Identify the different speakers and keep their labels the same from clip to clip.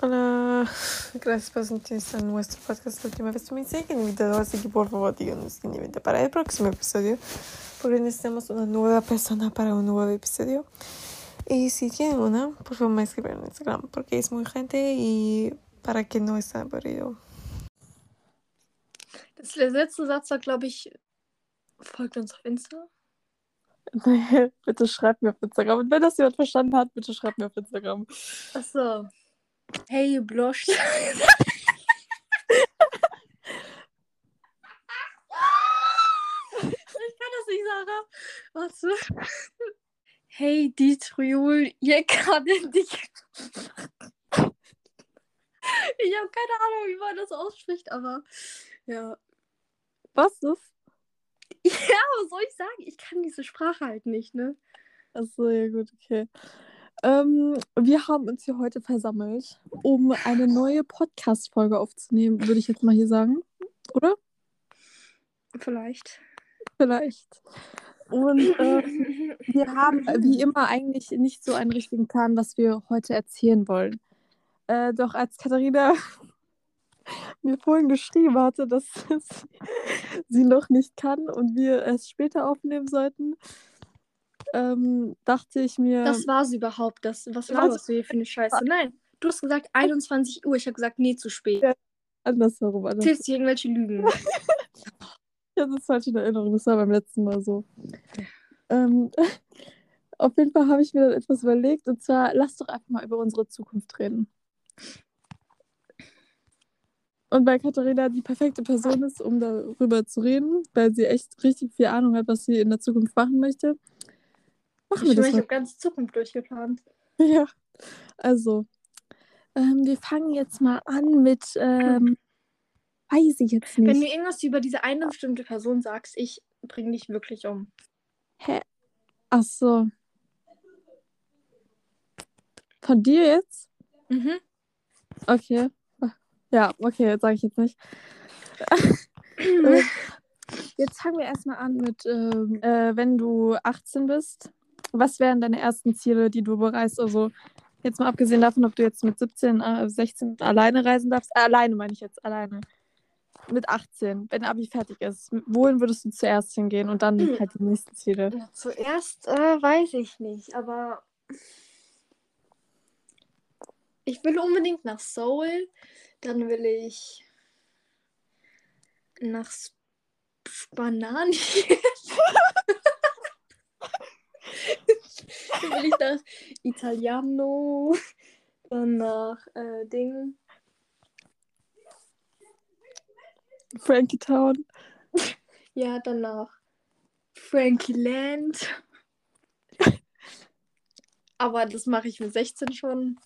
Speaker 1: Hola, gracias por sintonizar nuestro podcast La última vez tú me siguen invitado, así que por favor díganos quién invita para el próximo episodio, porque necesitamos una nueva persona para un nuevo episodio. Y si tienen una, por favor me escriben en Instagram, porque es muy gente y para que no esté aburrido.
Speaker 2: Das, letzte Satz war, glaube ich, folgt uns auf Insta.
Speaker 1: Bitte schreibt mir auf Instagram. Und wenn das jemand verstanden hat, bitte schreibt mir auf Instagram.
Speaker 2: Achso. Hey, blush. ich kann das nicht. Warte. Hey, die Triol, ihr kann dich. Ich habe keine Ahnung, wie man das ausspricht, aber ja.
Speaker 1: Was ist?
Speaker 2: Ja, was soll ich sagen? Ich kann diese Sprache halt nicht, ne?
Speaker 1: Achso, ja gut, okay. Ähm, wir haben uns hier heute versammelt, um eine neue Podcast-Folge aufzunehmen, würde ich jetzt mal hier sagen. Oder?
Speaker 2: Vielleicht.
Speaker 1: Vielleicht. Und ähm, wir haben wie immer eigentlich nicht so einen richtigen Plan, was wir heute erzählen wollen. Äh, doch als Katharina mir vorhin geschrieben hatte, dass sie noch nicht kann und wir es später aufnehmen sollten, ähm, dachte ich mir.
Speaker 2: Das war es überhaupt. Das, was du hier für eine Scheiße? Nein, du hast gesagt 21 Uhr. Ich habe gesagt, nee, zu spät.
Speaker 1: Ja. andersherum. Anders.
Speaker 2: Erzählst du irgendwelche Lügen?
Speaker 1: Ich hatte das falsch in Erinnerung, das war beim letzten Mal so. Ähm, auf jeden Fall habe ich mir dann etwas überlegt und zwar, lass doch einfach mal über unsere Zukunft reden. Und weil Katharina die perfekte Person ist, um darüber zu reden, weil sie echt richtig viel Ahnung hat, was sie in der Zukunft machen möchte, machen
Speaker 2: Ich,
Speaker 1: wir das
Speaker 2: ich habe ganz Zukunft durchgeplant.
Speaker 1: Ja, also, ähm, wir fangen jetzt mal an mit, ähm, weiß ich jetzt
Speaker 2: Wenn du
Speaker 1: nicht.
Speaker 2: irgendwas über diese eine bestimmte Person sagst, ich bring dich wirklich um.
Speaker 1: Hä? Ach so. Von dir jetzt?
Speaker 2: Mhm.
Speaker 1: Okay. Ja, okay, sage ich jetzt nicht. Jetzt fangen wir erstmal an mit, ähm, äh, wenn du 18 bist, was wären deine ersten Ziele, die du bereist? Also jetzt mal abgesehen davon, ob du jetzt mit 17, äh, 16 alleine reisen darfst. Äh, alleine meine ich jetzt, alleine. Mit 18, wenn Abi fertig ist. Wohin würdest du zuerst hingehen und dann halt die nächsten Ziele?
Speaker 2: Ja, zuerst äh, weiß ich nicht, aber ich will unbedingt nach Seoul. Dann will ich nach Sp Spanien. dann will ich nach Italiano. Dann nach äh, Ding.
Speaker 1: Frankie Town.
Speaker 2: Ja, dann nach Frankie Land. Aber das mache ich mit 16 schon.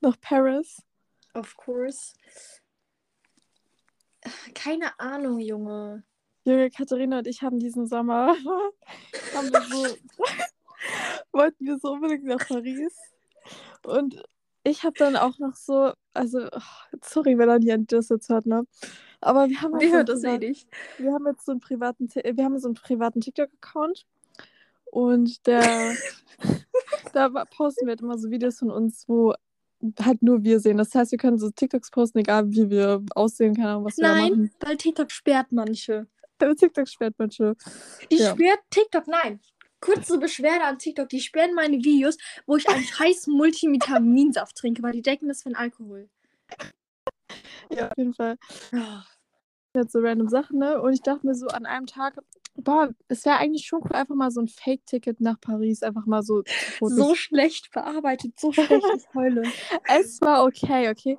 Speaker 1: Nach Paris.
Speaker 2: Of course. Keine Ahnung, Junge.
Speaker 1: Junge, Katharina und ich haben diesen Sommer haben wir so, wollten wir so unbedingt nach Paris. Und ich habe dann auch noch so, also, oh, sorry, wenn er die das jetzt hört, ne? Aber wir haben, einen
Speaker 2: hört das eh nicht?
Speaker 1: wir haben jetzt so einen privaten, wir haben so einen privaten TikTok-Account und der, da posten wir halt immer so Videos von uns, wo halt nur wir sehen. Das heißt, wir können so TikToks posten, egal wie wir aussehen, keine Ahnung, was wir da
Speaker 2: Nein,
Speaker 1: machen.
Speaker 2: weil TikTok sperrt manche.
Speaker 1: TikTok sperrt manche.
Speaker 2: Die
Speaker 1: Ja.
Speaker 2: sperrt TikTok, nein. Kurze Beschwerde an TikTok, die sperren meine Videos, wo ich einen scheiß Multivitaminsaft trinke, weil die denken, das wäre Alkohol.
Speaker 1: Ja, auf jeden Fall.
Speaker 2: Oh.
Speaker 1: so random Sachen, ne? Und ich dachte mir so an einem Tag, boah, es wäre eigentlich schon cool, einfach mal so ein Fake-Ticket nach Paris, einfach mal so.
Speaker 2: So schlecht bearbeitet, so schlecht ist Heule.
Speaker 1: Es war okay, okay.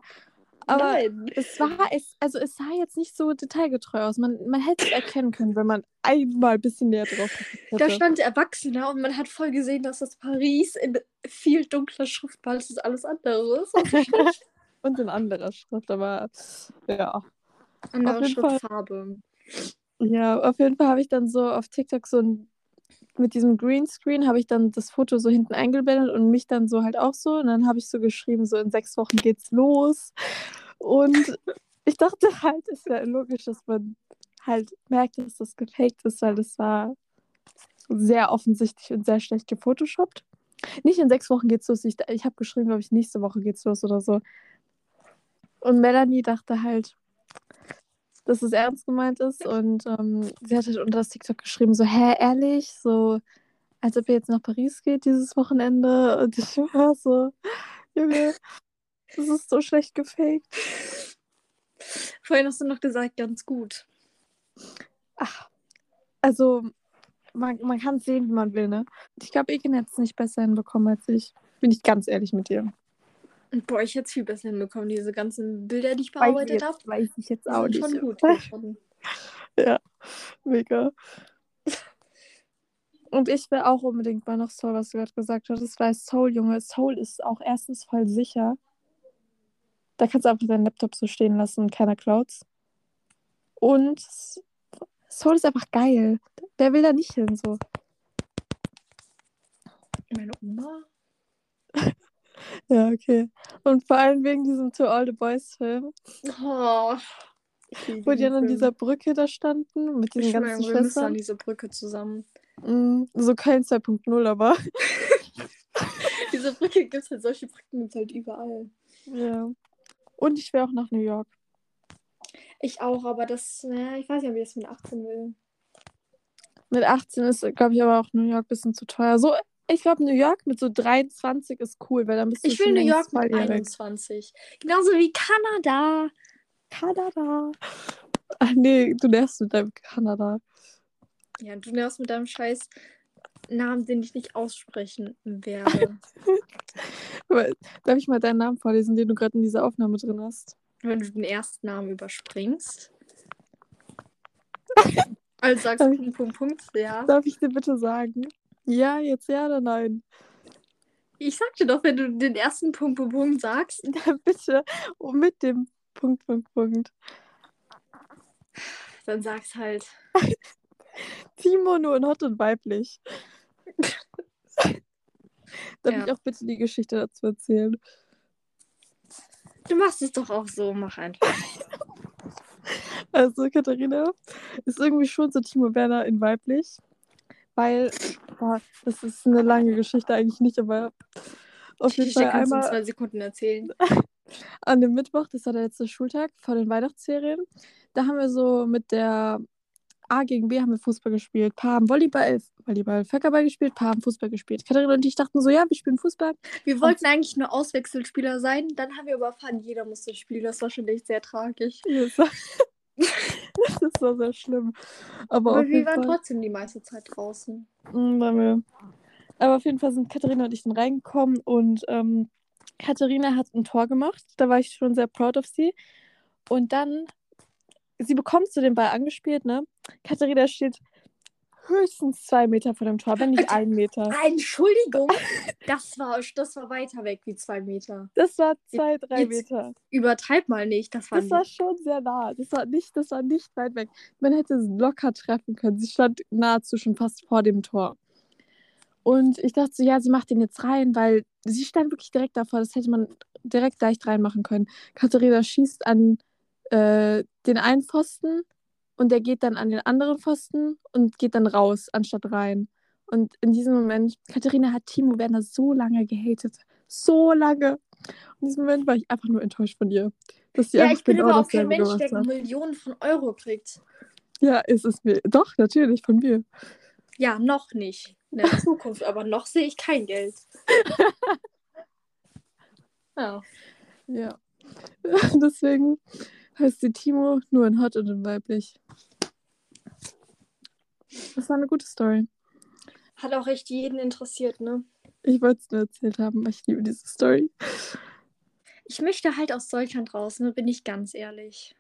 Speaker 1: Aber
Speaker 2: Nein.
Speaker 1: es war, es, also es sah jetzt nicht so detailgetreu aus. Man, man hätte es erkennen können, wenn man einmal ein bisschen näher drauf hätte.
Speaker 2: Da stand Erwachsener und man hat voll gesehen, dass das Paris in viel dunkler Schrift war, als das alles andere ist.
Speaker 1: Und in anderer Schrift, aber ja.
Speaker 2: Andere. Schriftfarbe.
Speaker 1: Ja, auf jeden Fall habe ich dann so auf TikTok so ein, mit diesem Greenscreen habe ich dann das Foto so hinten eingeblendet und mich dann so halt auch so. Und dann habe ich so geschrieben, so in sechs Wochen geht's los. Und ich dachte halt, es wäre logisch, dass man halt merkt, dass das gefaked ist, weil das war sehr offensichtlich und sehr schlecht gefotoshoppt. Nicht in sechs Wochen geht's los. Ich, ich habe geschrieben, glaube ich, nächste Woche geht's los oder so. Und Melanie dachte halt, dass es ernst gemeint ist. Und ähm, sie hat halt unter das TikTok geschrieben, so, hä, ehrlich? So, als ob ihr jetzt nach Paris geht dieses Wochenende. Und ich war so, Junge, das ist so schlecht gefaked.
Speaker 2: Vorhin hast du noch gesagt, ganz gut.
Speaker 1: Ach, also, man, man kann sehen, wie man will, ne? Ich glaube, Eken hätte es nicht besser hinbekommen als ich. Bin ich ganz ehrlich mit dir.
Speaker 2: Boah, ich hätte es viel besser hinbekommen, diese ganzen Bilder, die ich bearbeitet habe.
Speaker 1: weiß ich jetzt auch nicht.
Speaker 2: schon gut geworden.
Speaker 1: Ja, mega. Und ich will auch unbedingt mal nach Seoul, was du gerade gesagt hattest, weil Seoul, Junge, Seoul ist auch erstens voll sicher. Da kannst du einfach deinen Laptop so stehen lassen und keiner klaut's. Und Seoul ist einfach geil. Wer will da nicht hin so?
Speaker 2: Meine Oma?
Speaker 1: Ja, okay. Und vor allem wegen diesem To All the Boys Film,
Speaker 2: Oh.
Speaker 1: Wo die dann an dieser Brücke da standen mit diesen
Speaker 2: Ich
Speaker 1: ganzen
Speaker 2: wir müssen an
Speaker 1: Schwestern.
Speaker 2: diese Brücke zusammen.
Speaker 1: Mm, so Köln 2.0, aber.
Speaker 2: Diese Brücke gibt es halt, solche Brücken gibt es halt überall.
Speaker 1: Ja. Und ich will auch nach New York.
Speaker 2: Ich auch, aber das, ja, ich weiß nicht, ob ich das mit 18 will.
Speaker 1: Mit 18 ist, glaube ich, aber auch New York ein bisschen zu teuer. So, ich glaube, New York mit so 23 ist cool, weil dann bist du
Speaker 2: Ich will New York mit
Speaker 1: volljährig.
Speaker 2: 21. Genauso wie Kanada.
Speaker 1: Kanada. Ach nee, du nervst mit deinem Kanada.
Speaker 2: Ja, du nervst mit deinem scheiß Namen, den ich nicht aussprechen werde.
Speaker 1: Darf ich mal deinen Namen vorlesen, den du gerade in dieser Aufnahme drin hast?
Speaker 2: Wenn du den ersten Namen überspringst. Also sagst du Punkt, Punkt, Punkt, ja.
Speaker 1: Darf ich dir bitte sagen? Ja, jetzt ja oder nein?
Speaker 2: Ich sag dir doch, wenn du den ersten Punkt, Punkt, Punkt sagst.
Speaker 1: Ja, bitte. Und mit dem Punkt, Punkt, Punkt.
Speaker 2: Dann sag's halt.
Speaker 1: Timo nur in hot und weiblich. Darf
Speaker 2: Ja.
Speaker 1: ich auch bitte die Geschichte dazu erzählen?
Speaker 2: Du machst es doch auch so, mach einfach.
Speaker 1: Also, Katharina ist irgendwie schon so Timo Werner in weiblich. Weil, boah, das ist eine lange Geschichte eigentlich nicht, aber auf jeden Fall
Speaker 2: du in
Speaker 1: einmal
Speaker 2: zwei Sekunden erzählen.
Speaker 1: an dem Mittwoch, das war der letzte Schultag vor den Weihnachtsferien, da haben wir so mit der A gegen B haben wir Fußball gespielt. Paar haben Volleyball, Volleyball, Völkerball gespielt, Paar haben Fußball gespielt. Katharina und ich dachten so, ja, wir spielen Fußball.
Speaker 2: Wir wollten eigentlich nur Auswechselspieler sein, dann haben wir aber erfahren, jeder musste spielen. Das war schon echt sehr tragisch.
Speaker 1: Das war, sehr schlimm. Aber,
Speaker 2: Aber wir waren
Speaker 1: Fall,
Speaker 2: trotzdem die meiste Zeit draußen.
Speaker 1: Mm, waren wir. Aber auf jeden Fall sind Katharina und ich dann reingekommen und ähm, Katharina hat ein Tor gemacht. Da war ich schon sehr proud of sie. Und dann, sie bekommt so den Ball angespielt, ne? Katharina steht höchstens zwei Meter vor dem Tor, wenn nicht ein Meter.
Speaker 2: Entschuldigung, das war, das war weiter weg wie zwei Meter.
Speaker 1: Das war zwei, drei
Speaker 2: Jetzt-
Speaker 1: Meter.
Speaker 2: Übertreib mal nicht, das war,
Speaker 1: Das war schon sehr nah. Das war nicht, das war nicht weit weg. Man hätte es locker treffen können. Sie stand nahezu schon fast vor dem Tor. Und ich dachte so, ja, sie macht den jetzt rein, weil sie stand wirklich direkt davor. Das hätte man direkt leicht reinmachen können. Katharina schießt an äh, den einen Pfosten und der geht dann an den anderen Pfosten und geht dann raus, anstatt rein. Und in diesem Moment, Katharina hat Timo Werner so lange gehatet. So lange. In diesem Moment war ich einfach nur enttäuscht von ihr. Dass sie
Speaker 2: ja, ich bin
Speaker 1: genau
Speaker 2: aber auch kein Mensch, der
Speaker 1: hat.
Speaker 2: Millionen von Euro kriegt.
Speaker 1: Ja, ist es mir. Doch, natürlich, von mir.
Speaker 2: Ja, noch nicht. In der Zukunft, aber noch sehe ich kein Geld. ja.
Speaker 1: Ja. Deswegen heißt sie Timo nur in Hot und in Weiblich. Das war eine gute Story.
Speaker 2: Hat auch echt jeden interessiert, ne?
Speaker 1: Ich wollte es nur erzählt haben, weil ich liebe diese Story.
Speaker 2: Ich möchte halt aus Deutschland raus, ne? Bin ich ganz ehrlich.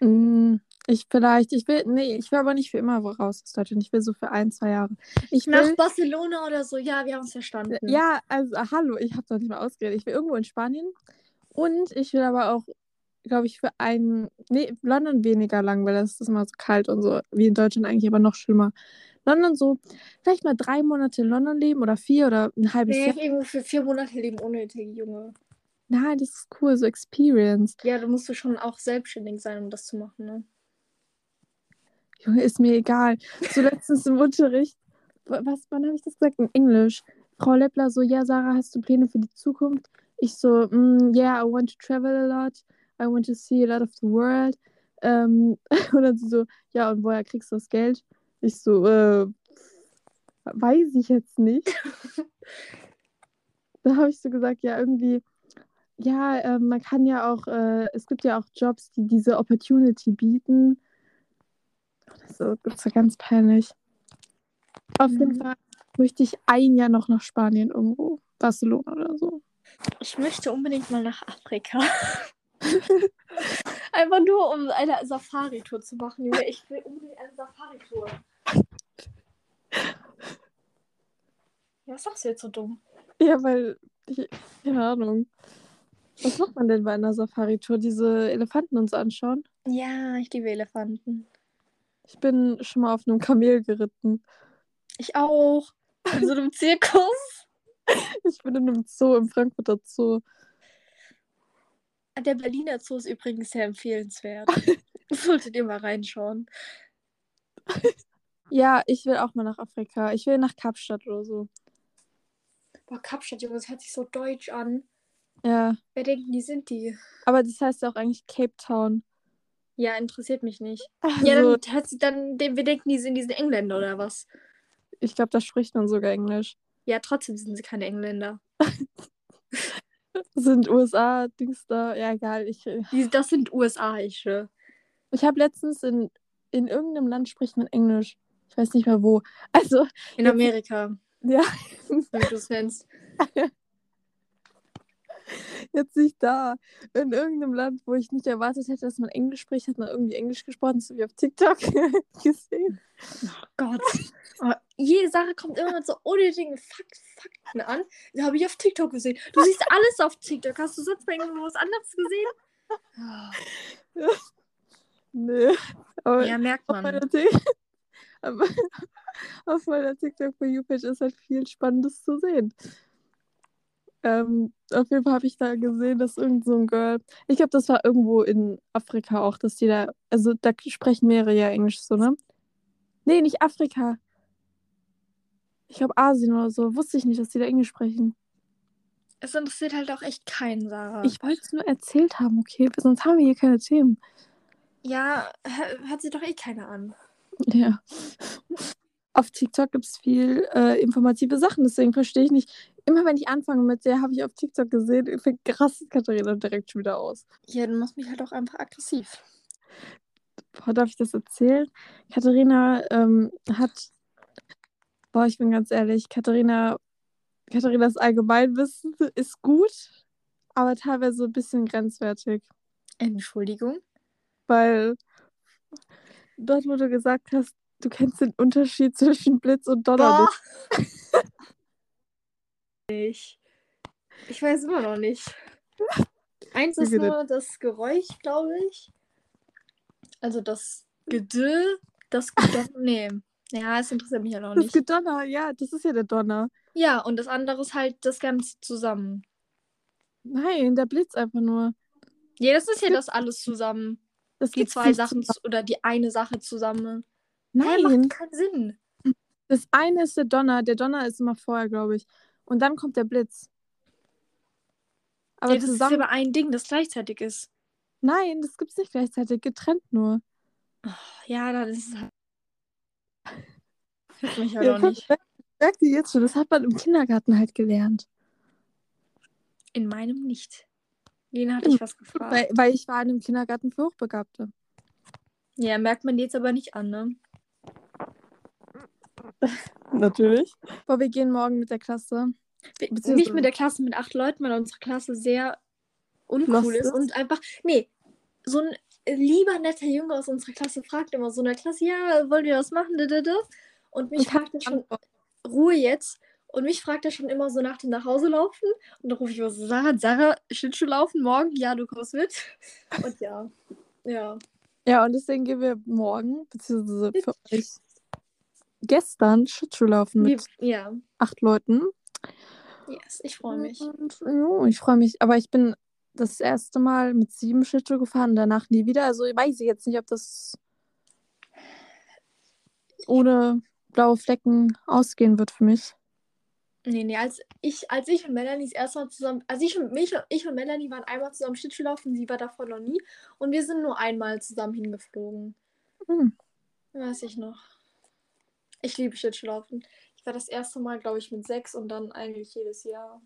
Speaker 1: Mm, Ich vielleicht, ich will, nee, ich will aber nicht für immer raus aus Deutschland. Ich will so für ein, zwei Jahre. Ich
Speaker 2: Nach
Speaker 1: will,
Speaker 2: Barcelona oder so, ja, wir haben es verstanden.
Speaker 1: ja, also hallo, ich habe doch nicht mal ausgeredet. Ich will irgendwo in Spanien und ich will aber auch, glaube ich, für ein, nee, London weniger lang, weil das ist immer so kalt und so, wie in Deutschland eigentlich, aber noch schlimmer. London so, vielleicht mal drei Monate in London leben oder vier oder ein halbes
Speaker 2: Nee,
Speaker 1: Jahr.
Speaker 2: irgendwo für vier Monate leben unnötig, Junge.
Speaker 1: Nein, das ist cool, so Experience.
Speaker 2: Ja, du musst du schon auch selbstständig sein, um das zu machen, ne?
Speaker 1: Junge, ist mir egal. So letztens im Unterricht, wa- was, wann habe ich das gesagt? In Englisch. Frau Leppler so, ja, Sarah, hast du Pläne für die Zukunft? Ich so, mm, yeah, I want to travel a lot. I want to see a lot of the world. Ähm, und dann sie so, ja, und woher kriegst du das Geld? Ich so, äh, weiß ich jetzt nicht. da habe ich so gesagt, ja, irgendwie, ja, äh, man kann ja auch, äh, es gibt ja auch Jobs, die diese Opportunity bieten. Das ist, das ist ganz peinlich. Auf
Speaker 2: Mhm.
Speaker 1: jeden Fall möchte ich ein Jahr noch nach Spanien irgendwo. Barcelona oder so.
Speaker 2: Ich möchte unbedingt mal nach Afrika. Einfach nur, um eine Safari-Tour zu machen. Junge. Ich will unbedingt eine Safari-Tour. Ja, was sagst du jetzt so dumm?
Speaker 1: Ja, weil, ich, keine Ahnung. Was macht man denn bei einer Safari-Tour? Diese Elefanten uns anschauen?
Speaker 2: Ja, ich liebe Elefanten.
Speaker 1: Ich bin schon mal auf einem Kamel geritten.
Speaker 2: Ich auch. In so einem Zirkus.
Speaker 1: Ich bin in einem Zoo, im Frankfurter Zoo.
Speaker 2: Der Berliner Zoo ist übrigens sehr empfehlenswert. Solltet ihr mal reinschauen.
Speaker 1: Ja, ich will auch mal nach Afrika. Ich will nach Kapstadt oder so.
Speaker 2: Boah, Kapstadt, Junge, das hört sich so deutsch an.
Speaker 1: Ja,
Speaker 2: Wer denken, die sind die?
Speaker 1: aber das heißt ja auch eigentlich Cape Town.
Speaker 2: Ja, interessiert mich nicht.
Speaker 1: Also,
Speaker 2: Ja, dann hört sich dann, wir denken, die sind diese Engländer oder was?
Speaker 1: ich glaube, da spricht man sogar Englisch.
Speaker 2: Ja, trotzdem sind sie keine Engländer.
Speaker 1: Sind USA, Dings da. Ja, egal. Ich,
Speaker 2: Die, das sind USA-Ische.
Speaker 1: ich habe letztens in, in irgendeinem Land spricht man Englisch. Ich weiß nicht mehr wo. Also,
Speaker 2: In Amerika,
Speaker 1: ja,
Speaker 2: wenn du es nennst.
Speaker 1: jetzt nicht da. In irgendeinem Land, wo ich nicht erwartet hätte, dass man Englisch spricht, hat man irgendwie Englisch gesprochen. Das habe ich auf TikTok gesehen.
Speaker 2: Gott. Aber jede Sache kommt immer mit so unnötigen Fakt Fakten an. Die habe ich auf TikTok gesehen. Du siehst alles auf TikTok. Hast du sonst mal irgendwo was anderes gesehen?
Speaker 1: Nee. Aber
Speaker 2: Ja, merkt
Speaker 1: auf,
Speaker 2: man.
Speaker 1: aber auf meiner TikTok for You Page ist halt viel Spannendes zu sehen. Ähm, auf jeden Fall habe ich da gesehen, dass irgend so ein Girl, ich glaube, das war irgendwo in Afrika auch, dass die da, also da sprechen mehrere ja Englisch so, ne? Nee, nicht Afrika. Ich glaube Asien oder so. Wusste ich nicht, dass die da Englisch sprechen.
Speaker 2: Es interessiert halt auch echt keinen, Sarah.
Speaker 1: Ich wollte es nur erzählt haben, okay? Sonst haben wir hier keine Themen.
Speaker 2: ja, hör- hört sich doch eh keiner an.
Speaker 1: Ja. Auf TikTok gibt es viel äh, informative Sachen, deswegen verstehe ich nicht. Immer wenn ich anfange mit der, habe ich auf TikTok gesehen, krass Katharina direkt schon wieder aus.
Speaker 2: Ja, du machst mich halt auch einfach aggressiv.
Speaker 1: Boah, darf ich das erzählen? Katharina ähm, hat. Boah, ich bin ganz ehrlich, Katharina, Katharinas Allgemeinwissen ist gut, aber teilweise ein bisschen grenzwertig.
Speaker 2: Entschuldigung.
Speaker 1: Weil dort, wo du gesagt hast, du kennst den Unterschied zwischen Blitz und Donner
Speaker 2: Boah.
Speaker 1: nicht.
Speaker 2: Ich. Ich weiß immer noch nicht. Eins ist nur das Geräusch, glaube ich. Also das Gedö, das Gedonner. nee. Ja, es interessiert mich auch
Speaker 1: Das
Speaker 2: nicht.
Speaker 1: Gedonner, ja, das ist ja der Donner.
Speaker 2: Ja, und das andere ist halt das Ganze zusammen.
Speaker 1: Nein, der Blitz einfach nur.
Speaker 2: Ja, das ist ja das alles zusammen.
Speaker 1: Das
Speaker 2: Die zwei Sachen oder die eine Sache zusammen. Hä,
Speaker 1: Nein,
Speaker 2: macht keinen Sinn.
Speaker 1: das eine ist der Donner. Der Donner ist immer vorher, glaube ich. Und dann kommt der Blitz. Aber
Speaker 2: ja, das ist
Speaker 1: zusammen.
Speaker 2: aber ein Ding, das gleichzeitig ist.
Speaker 1: Nein, das gibt's nicht gleichzeitig. Getrennt nur.
Speaker 2: Ja, dann ist es halt. Hört mich
Speaker 1: Ja,
Speaker 2: halt auch nicht.
Speaker 1: Ich sag dir jetzt schon, das hat man im Kindergarten halt gelernt.
Speaker 2: In meinem nicht. Wen hatte ich was gefragt?
Speaker 1: Weil, weil ich war in einem Kindergarten für Hochbegabte.
Speaker 2: Ja, merkt man jetzt aber nicht an, ne?
Speaker 1: Natürlich. Boah, wir gehen morgen mit der Klasse.
Speaker 2: Wir-
Speaker 1: Beziehungsweise-
Speaker 2: Nicht mit der Klasse mit acht Leuten, weil unsere Klasse sehr uncool ist
Speaker 1: ist?
Speaker 2: und einfach. Nee, so ein lieber netter Junge aus unserer Klasse fragt immer so in der Klasse, ja, wollt ihr was machen? Und mich fragt er schon, Ruhe jetzt. Und mich fragt er schon immer so nach dem Nachhauselaufen. Und dann rufe ich immer so, Sarah, Sarah, Schlittschuh laufen morgen? Ja, du kommst mit. Und ja. Ja.
Speaker 1: Ja, und deswegen gehen wir morgen, beziehungsweise für euch gestern Schlittschuhlaufen mit
Speaker 2: Wie, ja.
Speaker 1: acht Leuten.
Speaker 2: Yes, ich freue mich.
Speaker 1: Und, ja, ich freue mich. Aber ich bin das erste Mal mit sieben Schlittschuh gefahren, danach nie wieder. Also weiß ich jetzt nicht, ob das ohne blaue Flecken ausgehen wird für mich.
Speaker 2: Nee, nee, als ich, als ich und Melanie das erste Mal zusammen, also ich und mich, ich und Melanie waren einmal zusammen Schlittschuhlaufen, sie war davon noch nie. Und wir sind nur einmal zusammen hingeflogen.
Speaker 1: Hm.
Speaker 2: Weiß ich noch. Ich liebe Schlittschuhlaufen. Ich war das erste Mal, glaube ich, mit sechs und dann eigentlich jedes Jahr.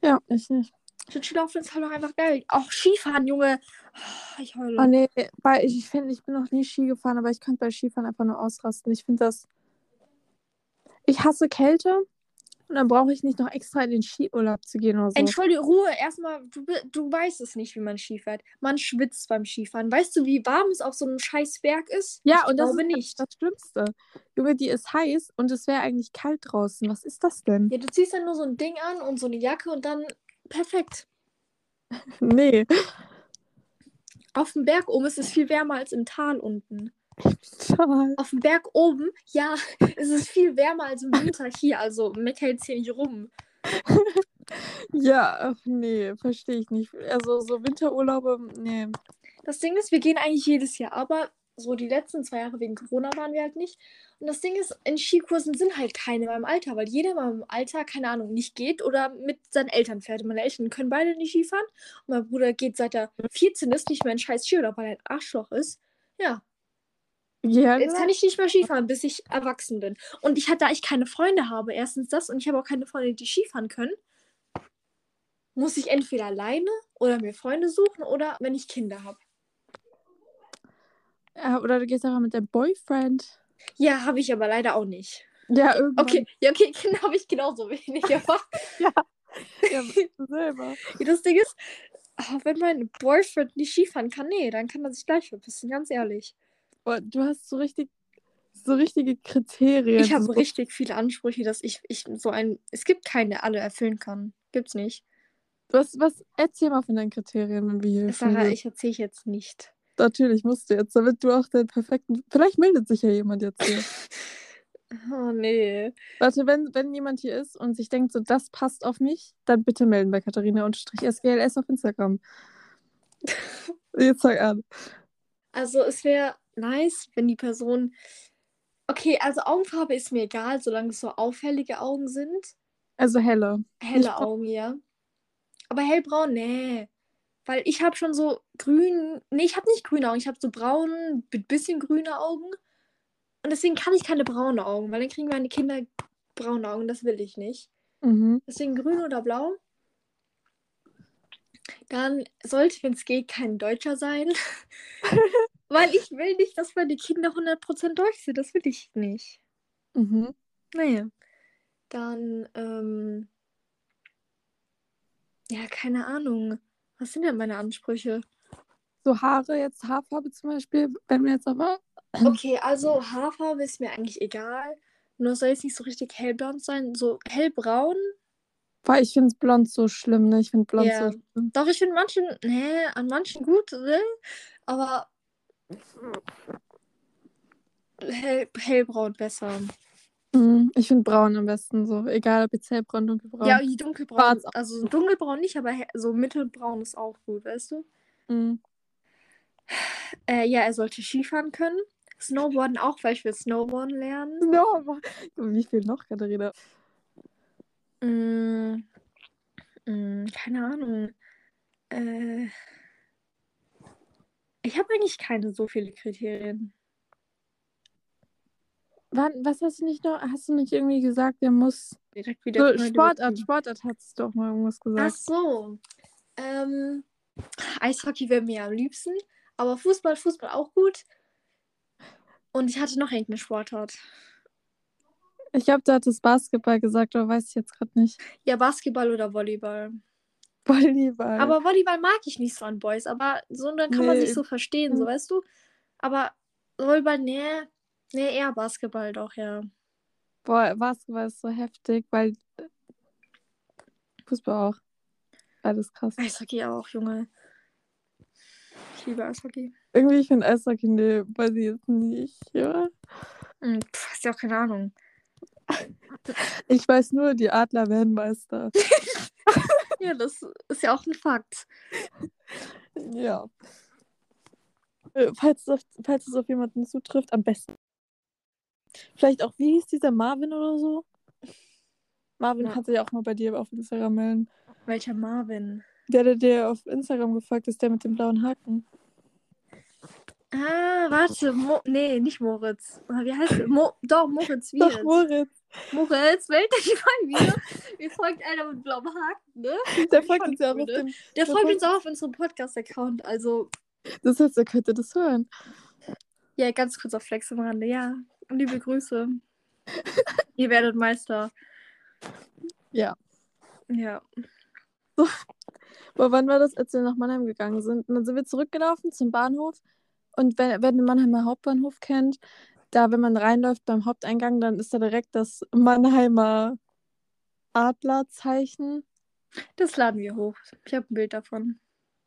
Speaker 1: Ja, ich nicht.
Speaker 2: Schlittschuhlaufen ist halt auch einfach geil. Auch Skifahren, Junge. Oh, Ich heule.
Speaker 1: Oh nee, weil ich, ich finde, ich bin noch nie Ski gefahren, aber ich könnte bei Skifahren einfach nur ausrasten. Ich finde das. Ich hasse Kälte und dann brauche ich nicht noch extra in den Skiurlaub zu gehen oder so.
Speaker 2: Entschuldige, Ruhe. Erstmal, du, du weißt es nicht, wie man Ski fährt. Man schwitzt beim Skifahren. Weißt du, wie warm es auf so einem scheiß Berg ist?
Speaker 1: ja,
Speaker 2: ich
Speaker 1: und das ist
Speaker 2: nicht.
Speaker 1: das Schlimmste. Junge, die ist heiß und es wäre eigentlich kalt draußen. Was ist das denn?
Speaker 2: Ja, du ziehst dann nur so ein Ding an und so eine Jacke und dann perfekt.
Speaker 1: Nee.
Speaker 2: Auf dem Berg oben ist es viel wärmer als im Tal unten.
Speaker 1: Total.
Speaker 2: Auf dem Berg oben, ja, ist es viel wärmer als im Winter hier. Also mecker jetzt hier nicht rum.
Speaker 1: Ja, ach nee, verstehe ich nicht. Also so Winterurlaube, nee.
Speaker 2: Das Ding ist, wir gehen eigentlich jedes Jahr, aber so die letzten zwei Jahre wegen Corona waren wir halt nicht. Und das Ding ist, in Skikursen sind halt keine in meinem Alter, weil jeder in meinem Alter, keine Ahnung, nicht geht oder mit seinen Eltern fährt. Meine Eltern können beide nicht Skifahren. Und mein Bruder geht seit er 14 ist nicht mehr in scheiß Skiurlaub, weil er ein Arschloch ist. Ja,
Speaker 1: Ja,
Speaker 2: jetzt kann ich nicht mehr Skifahren, bis ich erwachsen bin. Und ich halt, da ich keine Freunde habe, erstens das, und ich habe auch keine Freunde, die Skifahren können, muss ich entweder alleine oder mir Freunde suchen oder wenn ich Kinder habe.
Speaker 1: Ja, oder du gehst einfach mit deinem Boyfriend.
Speaker 2: Ja, habe ich aber leider auch nicht.
Speaker 1: Ja, irgendwann.
Speaker 2: Okay, ja, okay, Kinder habe ich genauso wenig, aber
Speaker 1: Ja, du selber.
Speaker 2: das Ding ist, ah, wenn mein Boyfriend nicht Skifahren kann, nee, dann kann er sich gleich verpissen, ganz ehrlich.
Speaker 1: Boah, du hast so richtig, so richtige Kriterien.
Speaker 2: Ich habe
Speaker 1: so,
Speaker 2: richtig viele Ansprüche, dass ich, ich so ein, es gibt keine, alle erfüllen kann. Gibt's nicht.
Speaker 1: was, was, erzähl mal von deinen Kriterien, wenn wir hier
Speaker 2: Sarah,
Speaker 1: sind.
Speaker 2: ich erzähle jetzt nicht.
Speaker 1: Natürlich musst du jetzt, damit du auch den perfekten. Vielleicht meldet sich ja jemand jetzt hier.
Speaker 2: Oh nee.
Speaker 1: Warte, wenn, wenn jemand hier ist und sich denkt, so das passt auf mich, dann bitte melden bei Katharina-SGLS auf Instagram. Jetzt sag an.
Speaker 2: Also es wäre nice, wenn die Person. Okay, also Augenfarbe ist mir egal, solange es so auffällige Augen sind.
Speaker 1: Also helle.
Speaker 2: Helle
Speaker 1: Ich-
Speaker 2: Augen, ja. Aber hellbraun, nee. Weil ich habe schon so grün. Nee, ich habe nicht grüne Augen. Ich habe so braun, mit bisschen grüne Augen. Und deswegen kann ich keine braunen Augen, weil dann kriegen meine Kinder braune Augen. Das will ich nicht.
Speaker 1: Mhm.
Speaker 2: Deswegen grün oder blau. Dann sollte, wenn es geht, kein Deutscher sein. weil ich will nicht, dass meine Kinder 100% deutsch sind. Das will ich nicht.
Speaker 1: Mhm.
Speaker 2: Naja. Dann, ähm. Ja, keine Ahnung. Was sind denn meine Ansprüche?
Speaker 1: So Haare, jetzt Haarfarbe zum Beispiel, wenn wir jetzt aber.
Speaker 2: Okay, also Haarfarbe ist mir eigentlich egal. Nur soll jetzt nicht so richtig hellblond sein. So hellbraun.
Speaker 1: Weil ich finde blond so schlimm, ne? Ich finde blond
Speaker 2: Ja.
Speaker 1: so schlimm.
Speaker 2: Doch, ich finde manchen, nee, an manchen gut, ne? Aber hell, hellbraun besser.
Speaker 1: Mhm. Ich finde braun am besten so. Egal ob jetzt hellbraun, dunkelbraun.
Speaker 2: Ja, die dunkelbraun. Also dunkelbraun nicht, aber so mittelbraun ist auch gut, weißt du?
Speaker 1: Mhm.
Speaker 2: Äh, ja, er sollte Skifahren können. Snowboarden auch, weil ich will Snowboarden lernen.
Speaker 1: No, aber- wie viel noch, Katharina?
Speaker 2: Mm, mm, keine Ahnung. Äh, ich habe eigentlich keine so viele Kriterien.
Speaker 1: Wann, was hast du nicht noch? Hast du nicht irgendwie gesagt, der muss.
Speaker 2: Direkt wieder.
Speaker 1: So, Sportart. Sportart hattest du doch mal irgendwas
Speaker 2: Ach
Speaker 1: gesagt.
Speaker 2: so. Ähm, Eishockey wäre mir am liebsten. Aber Fußball, Fußball auch gut. Und ich hatte noch irgendeine Sportart.
Speaker 1: Ich glaube, du hattest Basketball gesagt, aber weiß ich jetzt gerade nicht.
Speaker 2: Ja, Basketball oder Volleyball.
Speaker 1: Volleyball.
Speaker 2: Aber Volleyball mag ich nicht so an Boys. Aber so, dann kann man
Speaker 1: Nee.
Speaker 2: sich so verstehen, so
Speaker 1: Mhm.
Speaker 2: weißt du. Aber Volleyball, nee. Nee, eher Basketball doch, ja.
Speaker 1: Boah, Basketball ist so heftig, weil. Fußball auch. Alles krass.
Speaker 2: Eishockey auch, Junge. Ich liebe Eishockey.
Speaker 1: Irgendwie, ich finde Eishockey, nee, weiß ich jetzt nicht. Ja.
Speaker 2: Hm, pff, hast ja auch keine Ahnung.
Speaker 1: Ich weiß nur, die Adler werden Meister.
Speaker 2: Ja, das ist ja auch ein Fakt.
Speaker 1: ja. Äh, Falls es, auf, falls es auf jemanden zutrifft, am besten. Vielleicht auch, wie hieß dieser Marvin oder so? Marvin
Speaker 2: Ja.
Speaker 1: hat sich auch mal bei dir auf Instagram melden.
Speaker 2: Welcher Marvin?
Speaker 1: Der, der dir auf Instagram gefolgt ist, der mit dem blauen Haken.
Speaker 2: Ah, warte. Mo nee, nicht Moritz. Ah, Wie heißt er? Mo Doch, Moritz. Wie
Speaker 1: Doch? Moritz.
Speaker 2: Moritz, meld dich mal wieder. Mir folgt einer mit blauem Haken, ne?
Speaker 1: Der folgt uns ja auch auf dem.
Speaker 2: Der folgt uns auch auf unserem Podcast-Account. Also,
Speaker 1: Das heißt, er könnte das hören.
Speaker 2: ja, ganz kurz auf Flex am Rande. Ja, liebe Grüße. Ihr werdet Meister.
Speaker 1: Ja.
Speaker 2: Ja.
Speaker 1: Aber wann war das, als wir nach Mannheim gegangen sind? Und dann sind wir zurückgelaufen zum Bahnhof. Und wer, wer den Mannheimer Hauptbahnhof kennt, da, wenn man reinläuft beim Haupteingang, dann ist da direkt das Mannheimer Adlerzeichen.
Speaker 2: Das laden wir hoch. Ich habe ein Bild davon.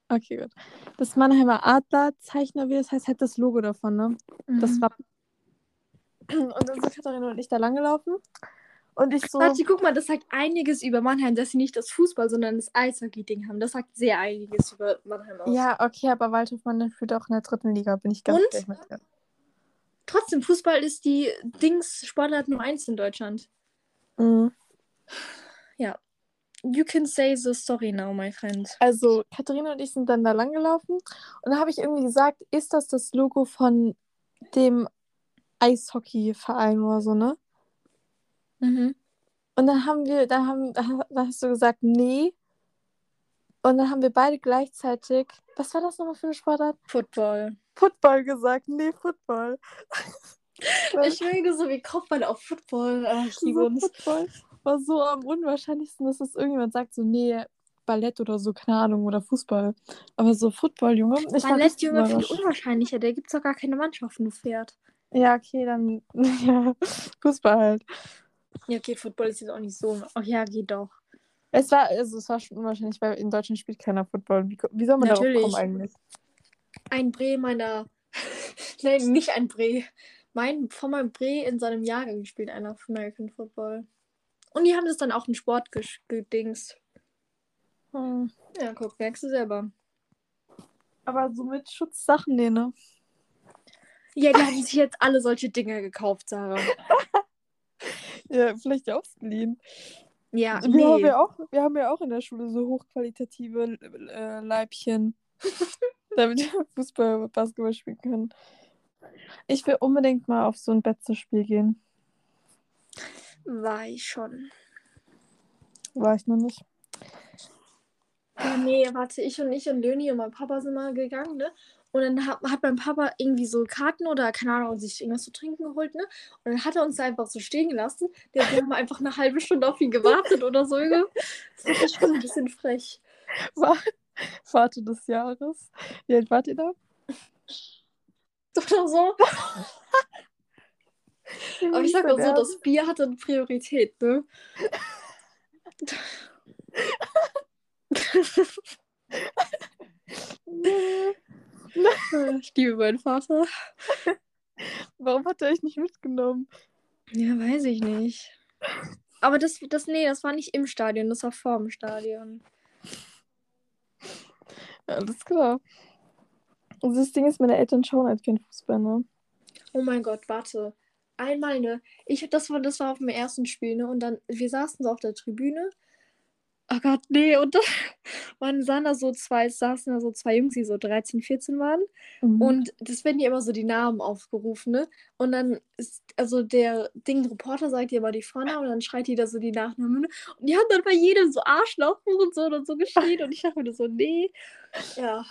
Speaker 1: Okay, gut. Das Mannheimer Adlerzeichen, wie das heißt, halt das Logo davon, ne? Das
Speaker 2: Mhm.
Speaker 1: war. Und dann sind Katharina und ich da langgelaufen. Und ich so.
Speaker 2: Warte, guck mal, das sagt einiges über Mannheim, dass sie nicht das Fußball, sondern das Eishockey-Ding haben. Das sagt sehr einiges über Mannheim aus.
Speaker 1: Ja, okay, aber Waldhof Mannheim spielt auch in der dritten Liga, bin ich ganz
Speaker 2: Und?
Speaker 1: ehrlich mit dir.
Speaker 2: Trotzdem, Fußball ist die Dings-Sportart Nummer eins in Deutschland.
Speaker 1: Mhm.
Speaker 2: You can say the story now, my friend.
Speaker 1: Also, Katharina und ich sind dann da langgelaufen und da habe ich irgendwie gesagt, ist das das Logo von dem Eishockeyverein oder so, ne?
Speaker 2: Mhm.
Speaker 1: Und dann haben wir, da haben, da hast du gesagt, nee. Und dann haben wir beide gleichzeitig, was war das nochmal für eine Sportart?
Speaker 2: Football.
Speaker 1: Football gesagt, nee, Football.
Speaker 2: Ich will so wie Kopfball auf Football. Ach, ich liebe
Speaker 1: so
Speaker 2: uns.
Speaker 1: Football war so am unwahrscheinlichsten, dass das irgendjemand sagt, so, nee, Ballett oder so, keine Ahnung, oder Fußball. Aber so Football, Junge. Ich
Speaker 2: Ballett, Junge, viel
Speaker 1: überrascht.
Speaker 2: unwahrscheinlicher. Der gibt doch gar keine Mannschaft, nur Pferd.
Speaker 1: Ja, okay, dann ja, Fußball halt.
Speaker 2: Ja, okay, Football ist jetzt auch nicht so. Ach ja, geht doch.
Speaker 1: Es war, also es war schon unwahrscheinlich, weil in Deutschland spielt keiner Football. Wie, wie soll man
Speaker 2: Natürlich.
Speaker 1: darauf kommen eigentlich?
Speaker 2: Ein Bre meiner. Nein, nicht ein Bre. Mein, von meinem Bre in seinem Jahrgang spielt einer American Football. Und die haben das dann auch im Sport gedingst.
Speaker 1: Hm.
Speaker 2: Ja, guck, merkst du selber.
Speaker 1: Aber so mit Schutzsachen, nee, ne?
Speaker 2: Ja, die haben sich jetzt alle solche Dinge gekauft, Sarah.
Speaker 1: Ja, vielleicht ausgeliehen.
Speaker 2: Ja,
Speaker 1: Wir, haben
Speaker 2: nee.
Speaker 1: ja auch, wir haben ja auch in der Schule so hochqualitative äh, Leibchen, damit wir Fußball, Basketball spielen können. Ich will unbedingt mal auf so ein Betze-Spiel gehen.
Speaker 2: War ich schon.
Speaker 1: War ich noch nicht.
Speaker 2: Ja, nee, warte, ich und ich und Löni und mein Papa sind mal gegangen, ne? Und dann hat, hat mein Papa irgendwie so Karten oder, keine Ahnung, sich irgendwas zu trinken geholt, ne? Und dann hat er uns da einfach so stehen gelassen. Wir wir haben einfach eine halbe Stunde auf ihn gewartet oder so. Das ist schon ein bisschen frech.
Speaker 1: War, Fahrt des Jahres. Wie alt wart ihr da?
Speaker 2: Oder so. Aber ich sag mal so, das Bier hatte eine Priorität, ne? ich liebe meinen Vater.
Speaker 1: Warum hat er euch nicht mitgenommen?
Speaker 2: Ja, weiß ich nicht. Aber das, das, nee, das war nicht im Stadion, das war vor dem Stadion.
Speaker 1: Alles klar. Also das Ding ist, meine Eltern schauen halt kein Fußball, ne?
Speaker 2: Oh mein Gott, warte. Einmal, ne? Ich, das war, das war auf dem ersten Spiel, ne? Und dann, wir saßen so auf der Tribüne. Oh Gott, nee, und dann waren sahen da so zwei, es saßen da so zwei Jungs, die so 13, 14 waren.
Speaker 1: Mhm.
Speaker 2: Und das werden ja immer so die Namen aufgerufen, ne? Und dann ist, also der Ding, Reporter sagt dir immer die Vornamen und dann schreit die da so die Nachnamen. ne? Und die haben dann bei jedem so Arschloch und so und so geschrien. Und ich dachte mir so, nee. Ja.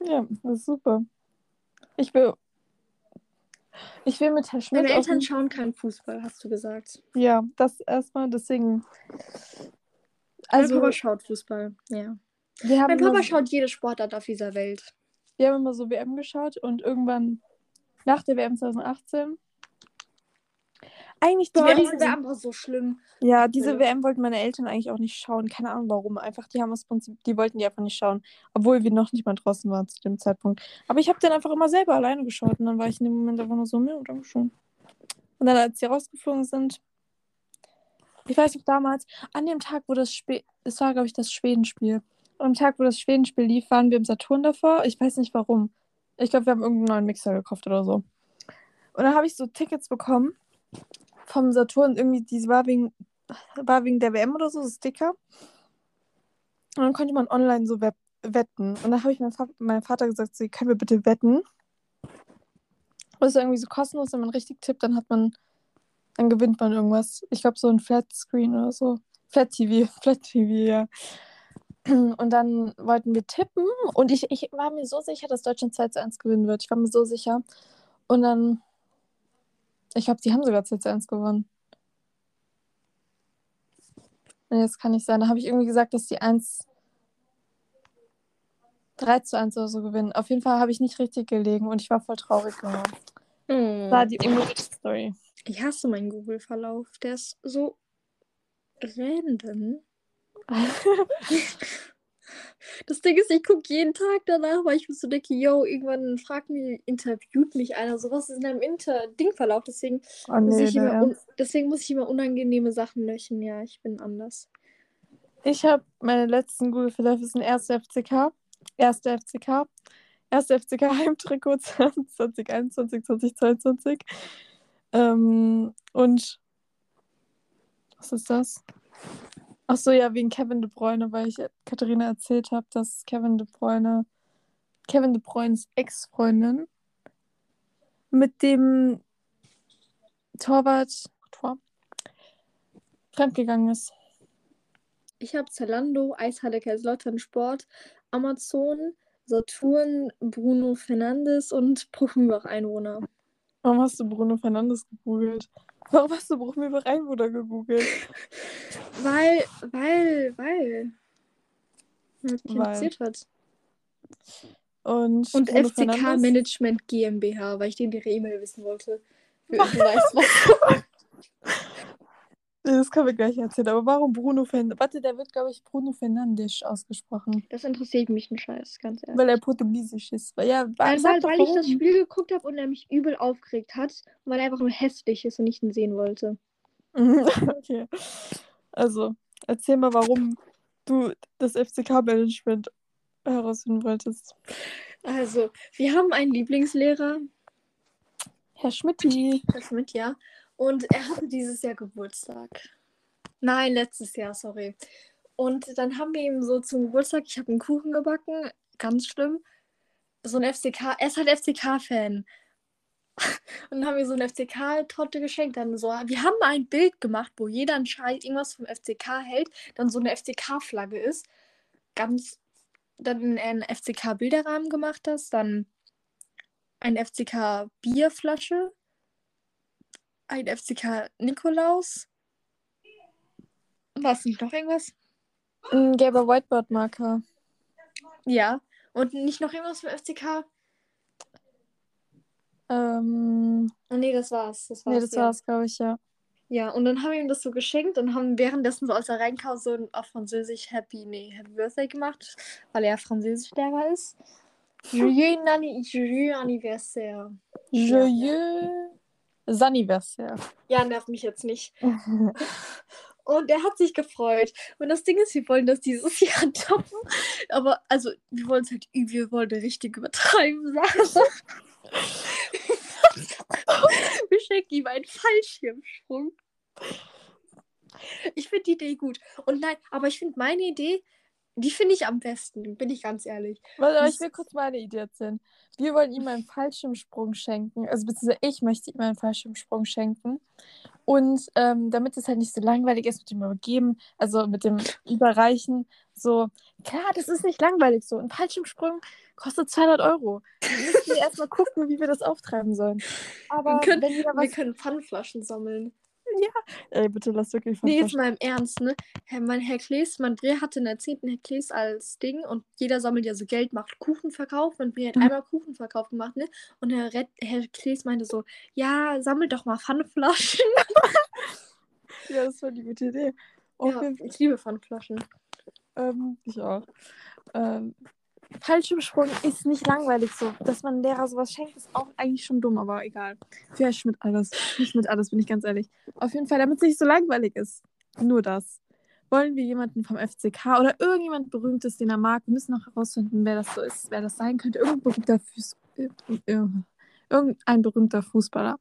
Speaker 1: Ja, das ist super. Ich will. Ich will mit Herr Schmidt.
Speaker 2: Meine Eltern schauen keinen Fußball, hast du gesagt.
Speaker 1: Ja, das erstmal, deswegen.
Speaker 2: Also,
Speaker 1: Also,
Speaker 2: mein Papa schaut Fußball, ja. Mein Papa schaut jede Sportart auf dieser Welt.
Speaker 1: wir haben immer so WM geschaut und irgendwann nach der WM 2018. Eigentlich die WM,
Speaker 2: diese WM war so schlimm.
Speaker 1: Ja, diese
Speaker 2: Ja.
Speaker 1: WM wollten meine Eltern eigentlich auch nicht schauen. Keine Ahnung warum. Einfach, die haben Prinzip, die wollten die einfach nicht schauen. Obwohl wir noch nicht mal draußen waren zu dem Zeitpunkt. Aber ich habe dann einfach immer selber alleine geschaut und dann war ich in dem Moment einfach nur so, ja, danke schön. Und dann, als sie rausgeflogen sind, ich weiß noch damals, an dem Tag, wo das Spiel, es war, glaube ich, das Schwedenspiel. Am Tag, wo das Schwedenspiel lief, waren wir im Saturn davor. Ich weiß nicht warum. Ich glaube, wir haben irgendeinen neuen Mixer gekauft oder so. Und dann habe ich so Tickets bekommen vom Saturn. Irgendwie, die war wegen, war wegen der WM oder so, so Sticker. Und dann konnte man online so web wetten. Und dann habe ich meinem, Fa meinem Vater gesagt, so, können wir bitte wetten? Das ist irgendwie so kostenlos, wenn man richtig tippt, dann hat man, dann gewinnt man irgendwas. Ich glaube, so ein Flat Screen oder so. Flat TV, Flat TV, ja. Und dann wollten wir tippen und ich, ich war mir so sicher, dass Deutschland 2 zu 1 gewinnen wird. Ich war mir so sicher. Und dann, ich glaube, die haben sogar 2 zu 1 gewonnen. Nee, das kann nicht sein. Da habe ich irgendwie gesagt, dass die 1 3 zu 1 oder so gewinnen. Auf jeden Fall habe ich nicht richtig gelegen und ich war voll traurig. Genau. Das war die unnötige Story.
Speaker 2: Ich hasse meinen Google-Verlauf. Der ist so random. Das Ding ist, ich gucke jeden Tag danach, weil ich mir so denke, yo, irgendwann fragt mich, interviewt mich einer, sowas ist in einem Inter Dingverlauf, deswegen,
Speaker 1: Oh
Speaker 2: muss
Speaker 1: nee,
Speaker 2: ich immer un deswegen muss ich immer unangenehme Sachen löschen. Ja, ich bin anders.
Speaker 1: Ich habe meine letzten Google-Verläufe sind erste FCK, erste FCK, erste FCK Heimtrikot 2021, 2022. Ähm, und was ist das? Ach so, ja, wegen Kevin De Bruyne, weil ich Katharina erzählt habe, dass Kevin De Bruyne, Kevin De Bruynes Ex-Freundin mit dem Torwart, Tor, fremdgegangen ist.
Speaker 2: Ich habe Zalando, Eishalle Kaiserslautern Sport, Amazon, Saturn, Bruno Fernandes und Bruchenbach Einwohner.
Speaker 1: Warum hast du Bruno Fernandes gegoogelt? Warum hast du Bruchmühle Einwohner gegoogelt?
Speaker 2: Weil, weil, weil. Weil mich
Speaker 1: Weil.
Speaker 2: interessiert hat.
Speaker 1: Und,
Speaker 2: Und
Speaker 1: Bruno
Speaker 2: FCK
Speaker 1: Fernandes?
Speaker 2: Management GmbH, weil ich den ihre E-Mail wissen wollte. Für, du weißt was.
Speaker 1: Das können wir gleich erzählen. Aber warum Bruno Fernandes? Warte, der wird, glaube ich, Bruno Fernandes ausgesprochen.
Speaker 2: Das interessiert mich ein Scheiß, ganz ehrlich.
Speaker 1: Weil er portugiesisch ist. Weil, ja,
Speaker 2: Weil, weil, weil ich das. Spiel geguckt habe und er mich übel aufgeregt hat weil er einfach nur hässlich ist und nicht ihn sehen wollte.
Speaker 1: okay. Also, erzähl mal, warum du das FCK-Management herausfinden wolltest.
Speaker 2: Also, wir haben einen Lieblingslehrer,
Speaker 1: Herr Schmidti.
Speaker 2: das mit, ja. Und er hatte dieses Jahr Geburtstag. Nein, letztes Jahr, sorry. Und dann haben wir ihm so zum Geburtstag, ich habe einen Kuchen gebacken, ganz schlimm. So ein FCK, er ist halt FCK-Fan. Und dann haben wir so eine FCK-Torte geschenkt. Dann so, wir haben ein Bild gemacht, wo jeder anscheinend irgendwas vom FCK hält, dann so eine FCK-Flagge ist. Ganz, dann einen FCK-Bilderrahmen gemacht hast, dann eine FCK-Bierflasche, ein FCK Nikolaus. Was nicht noch irgendwas?
Speaker 1: Ein gelber Whiteboard-Marker.
Speaker 2: Ja. Und nicht noch irgendwas vom FCK?
Speaker 1: Ähm,
Speaker 2: nee, das war's. Das war's
Speaker 1: nee, das
Speaker 2: ja.
Speaker 1: war's, glaube ich, ja.
Speaker 2: Ja, und dann haben wir ihm das so geschenkt und haben währenddessen so aus der Reinkau so auf Französisch Happy, nee, Happy Birthday gemacht, weil er Französischlehrer ist. Joyeux, joyeux anniversaire.
Speaker 1: Joyeux Anniversaire.
Speaker 2: Ja, nervt mich jetzt nicht. Und er hat sich gefreut. Und das Ding ist, wir wollen das dieses Jahr toppen. Aber, also, wir wollen es halt, wir wollen richtig übertreiben. wir schenken ihm einen Fallschirmsprung. Ich finde die Idee gut. Und nein, aber ich finde meine Idee, die finde ich am besten, bin ich ganz ehrlich.
Speaker 1: Warte, aber ich will kurz meine Idee erzählen. Wir wollen ihm einen Fallschirmsprung schenken. Also beziehungsweise ich möchte ihm einen Fallschirmsprung schenken. Und ähm, damit es halt nicht so langweilig ist mit dem Übergeben, also mit dem Überreichen, so, klar, das ist nicht langweilig so. Ein Fallschirmsprung kostet 200 Euro. Wir müssen erstmal gucken, wie wir das auftreiben sollen. Aber
Speaker 2: Wir können- Wir können Pfandflaschen sammeln.
Speaker 1: Ey, bitte lass wirklich
Speaker 2: Nee, jetzt mal im Ernst, ne? Herr, mein Herr Klees, mein Bre hatte in der 10. Herr Klees als Ding und jeder sammelt ja so Geld, macht Kuchenverkauf. Mein Bre hat
Speaker 1: Mhm.
Speaker 2: einmal Kuchenverkauf gemacht, ne? Und Herr, Red, Herr Klees meinte so, ja, sammelt doch mal Pfandflaschen.
Speaker 1: Ja, das war die gute Idee.
Speaker 2: Ja, ich liebe Pfandflaschen.
Speaker 1: Ähm, ich auch. Ähm, Fallschirmsprung ist nicht langweilig so. Dass man Lehrer sowas schenkt, ist auch eigentlich schon dumm, aber egal. Herr Schmidt alles. Für Schmidt alles, bin ich ganz ehrlich. Auf jeden Fall, damit es nicht so langweilig ist. Nur das. Wollen wir jemanden vom FCK oder irgendjemand Berühmtes, den er mag, wir müssen noch herausfinden, wer das so ist, wer das sein könnte. Irgendein berühmter, Fuß irgendein berühmter Fußballer.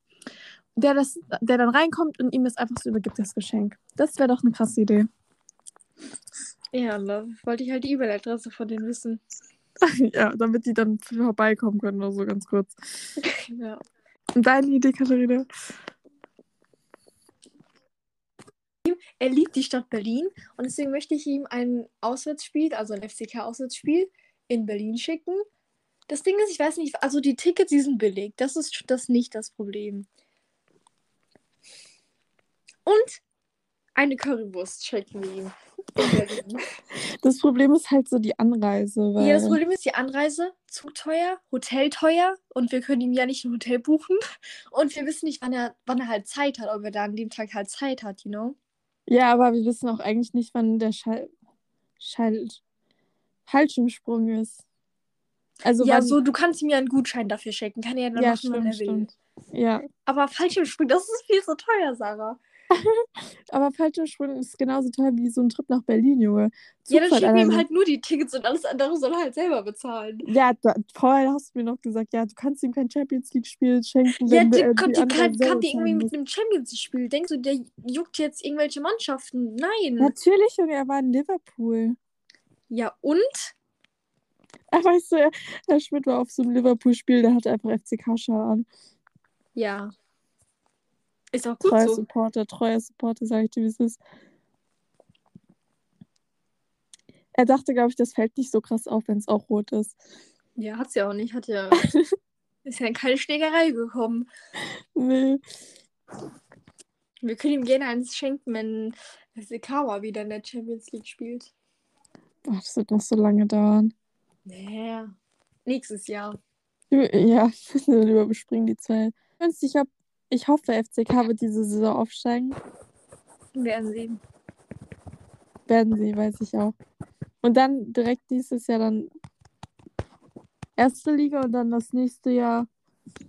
Speaker 1: der, das, der dann reinkommt und ihm das einfach so übergibt, das Geschenk. Das wäre doch eine krasse Idee.
Speaker 2: Ja, da wollte ich halt die E-Mail-Adresse von denen wissen.
Speaker 1: ja, damit die dann vorbeikommen können oder so ganz kurz.
Speaker 2: ja.
Speaker 1: Und deine Idee, Katharina?
Speaker 2: Er liebt die Stadt Berlin und deswegen möchte ich ihm ein Auswärtsspiel, also ein FCK-Auswärtsspiel in Berlin schicken. Das Ding ist, ich weiß nicht, also die Tickets, die sind billig. Das ist das nicht das Problem. Und eine Currywurst schenken wir ihm.
Speaker 1: Das Problem ist halt so die Anreise.
Speaker 2: Ja, das Problem ist die Anreise, zu teuer, Hotel teuer und wir können ihm ja nicht ein Hotel buchen und wir wissen nicht, wann er, wann er halt Zeit hat, ob er da an dem Tag halt Zeit hat, you know?
Speaker 1: Ja, aber wir wissen auch eigentlich nicht, wann der Schall... Schall... Fallschirmsprung ist. Also
Speaker 2: ja,
Speaker 1: wann...
Speaker 2: so, du kannst ihm ja einen Gutschein dafür schenken, kann er ja dann
Speaker 1: ja,
Speaker 2: machen,
Speaker 1: stimmt,
Speaker 2: wann er will.
Speaker 1: stimmt. Ja,
Speaker 2: Aber Fallschirmspringen, das ist viel zu teuer, Sarah.
Speaker 1: aber Fallschirmsprung ist genauso teuer wie so ein Trip nach Berlin, Junge.
Speaker 2: Ja, dann schicken wir ihm halt nur die Tickets und alles andere soll er halt selber bezahlen.
Speaker 1: Ja, da, vorher hast du mir noch gesagt, ja, du kannst ihm kein Champions League-Spiel schenken,
Speaker 2: Ja,
Speaker 1: wenn
Speaker 2: die,
Speaker 1: wir,
Speaker 2: kommt,
Speaker 1: die
Speaker 2: kann, kann die irgendwie mit einem Champions League spielen. Denkst du, der juckt jetzt irgendwelche Mannschaften? Nein.
Speaker 1: Natürlich, Junge, er war in Liverpool.
Speaker 2: Ja, und?
Speaker 1: Ach, weißt du, Herr Schmidt war auf so einem Liverpool-Spiel, der hatte einfach FCK-Schal an.
Speaker 2: Ja. Ist auch gut
Speaker 1: Treuer
Speaker 2: so.
Speaker 1: Supporter, treuer Supporter, sag ich dir, wie es ist. Er dachte, glaube ich, das fällt nicht so krass auf, wenn es auch rot ist.
Speaker 2: Ja, hat's ja auch nicht. Hat ja. ist ja in keine Schlägerei gekommen.
Speaker 1: Nee.
Speaker 2: Wir können ihm gerne eins schenken, wenn Sekawa wieder in der Champions League spielt.
Speaker 1: Boah, das wird noch so lange dauern.
Speaker 2: Naja. Nächstes Jahr.
Speaker 1: Ja, wir überspringen die zwei. Ich, hab, ich hoffe, FCK wird diese Saison aufsteigen.
Speaker 2: Werden sehen.
Speaker 1: Werden sie, weiß ich auch. Und dann direkt nächstes Jahr dann erste Liga und dann das nächste Jahr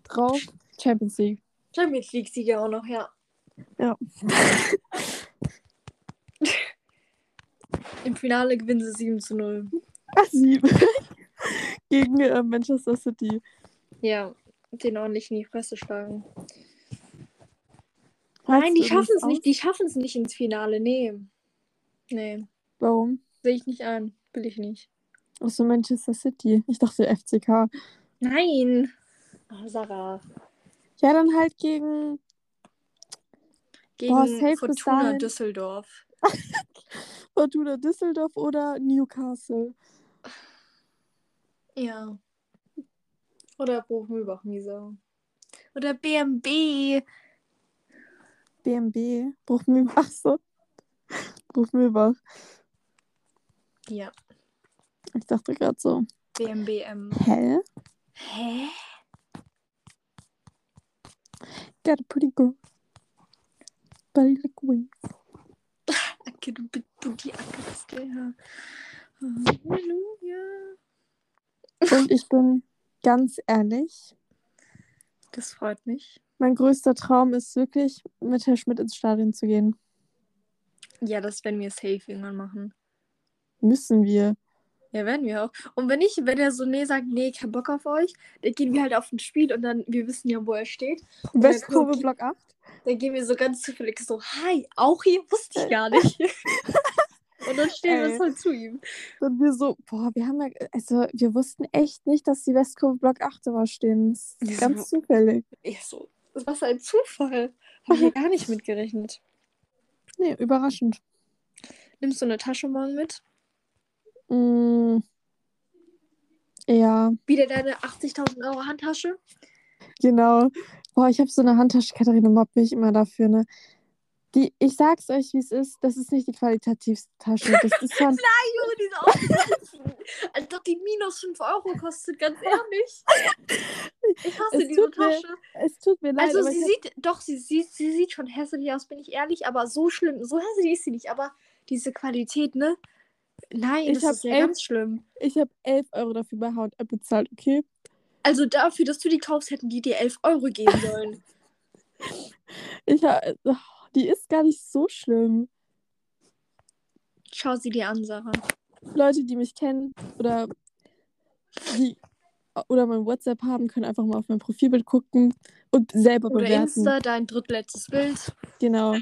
Speaker 1: drauf Champions League.
Speaker 2: Champions League-Sieger auch noch, ja.
Speaker 1: Ja.
Speaker 2: Im Finale gewinnen sie 7 zu 0.
Speaker 1: Ach, sieben. Gegen äh, Manchester City.
Speaker 2: Ja, den ordentlich in die Fresse schlagen. Nein, die schaffen es nicht. Die schaffen es nicht ins Finale. Nee. Nee.
Speaker 1: Warum?
Speaker 2: Sehe ich nicht an. Will ich nicht.
Speaker 1: Achso, Manchester City. Ich dachte FCK.
Speaker 2: Nein. Ah, Sarah.
Speaker 1: Ja, dann halt gegen.
Speaker 2: Gegen
Speaker 1: Boah,
Speaker 2: Fortuna. Düsseldorf.
Speaker 1: Fortuna Düsseldorf oder Newcastle.
Speaker 2: Ja. Oder Bruchmühlbach-Miesa. Oder BMB.
Speaker 1: BMB. Bruchmühlbach. Achso. Bruchmühlbach.
Speaker 2: Ja.
Speaker 1: Ich dachte gerade so.
Speaker 2: BMBM.
Speaker 1: Hä?
Speaker 2: Hä?
Speaker 1: Got a pretty girl. Body like wings.
Speaker 2: Acke, du bist du die Acke der Herr. Halleluja.
Speaker 1: Und ich bin ganz ehrlich,
Speaker 2: Das freut mich.
Speaker 1: Mein größter Traum ist wirklich, mit Herr Schmidt ins Stadion zu gehen.
Speaker 2: Ja, das werden wir safe irgendwann machen.
Speaker 1: Müssen wir.
Speaker 2: Ja, werden wir auch. Und wenn ich, wenn er so nee sagt, nee, kein Bock auf euch, dann gehen wir halt auf ein Spiel und dann, wir wissen ja, wo er steht. Und
Speaker 1: Westkurve Block 8.
Speaker 2: dann gehen wir so ganz zufällig so, hi, auch hier wusste ich gar nicht. und dann stehen wir uns halt zu ihm.
Speaker 1: Und wir so, boah, wir haben ja, also wir wussten echt nicht, dass die Westkurve Block 8 immer stehen. Das ist
Speaker 2: Ja,
Speaker 1: ganz
Speaker 2: so.
Speaker 1: zufällig.
Speaker 2: Ich so, was ein Zufall. Hab ich ja gar nicht mitgerechnet.
Speaker 1: Nee, überraschend.
Speaker 2: Nimmst du eine Tasche morgen mit?
Speaker 1: Mm, ja,
Speaker 2: Wieder deine 80.000 Euro Handtasche?
Speaker 1: genau. Boah, ich habe so eine Handtasche, Katharina mobbt mich immer dafür, ne? Die, ich sag's euch, wie es ist, das ist nicht die qualitativste Tasche. Das ist von,
Speaker 2: Nein, Junge, diese Ausreißen. Als ob die minus 5 Euro kostet, ganz ehrlich. Ich hasse
Speaker 1: Es
Speaker 2: diese
Speaker 1: tut mir
Speaker 2: Tasche.
Speaker 1: es tut mir leid,
Speaker 2: Also sie sieht, doch, sie sieht, sie sieht schon hässlich aus, bin ich ehrlich, aber so schlimm, so hässlich ist sie nicht, aber diese Qualität, ne? Nein,
Speaker 1: Ich
Speaker 2: das ist ja
Speaker 1: elf-
Speaker 2: ganz schlimm.
Speaker 1: ich habe 11 Euro dafür bei H&M bezahlt, okay?
Speaker 2: Also dafür, dass du die kaufst, hätten die dir 11 Euro geben sollen.
Speaker 1: Ich hab, oh, die ist gar nicht so schlimm.
Speaker 2: Schau sie dir an, Sarah.
Speaker 1: Leute, die mich kennen oder die oder mein WhatsApp haben, können einfach mal auf mein Profilbild gucken und selber
Speaker 2: Oder
Speaker 1: bewerten.
Speaker 2: Insta, dein drittletztes Bild.
Speaker 1: Genau.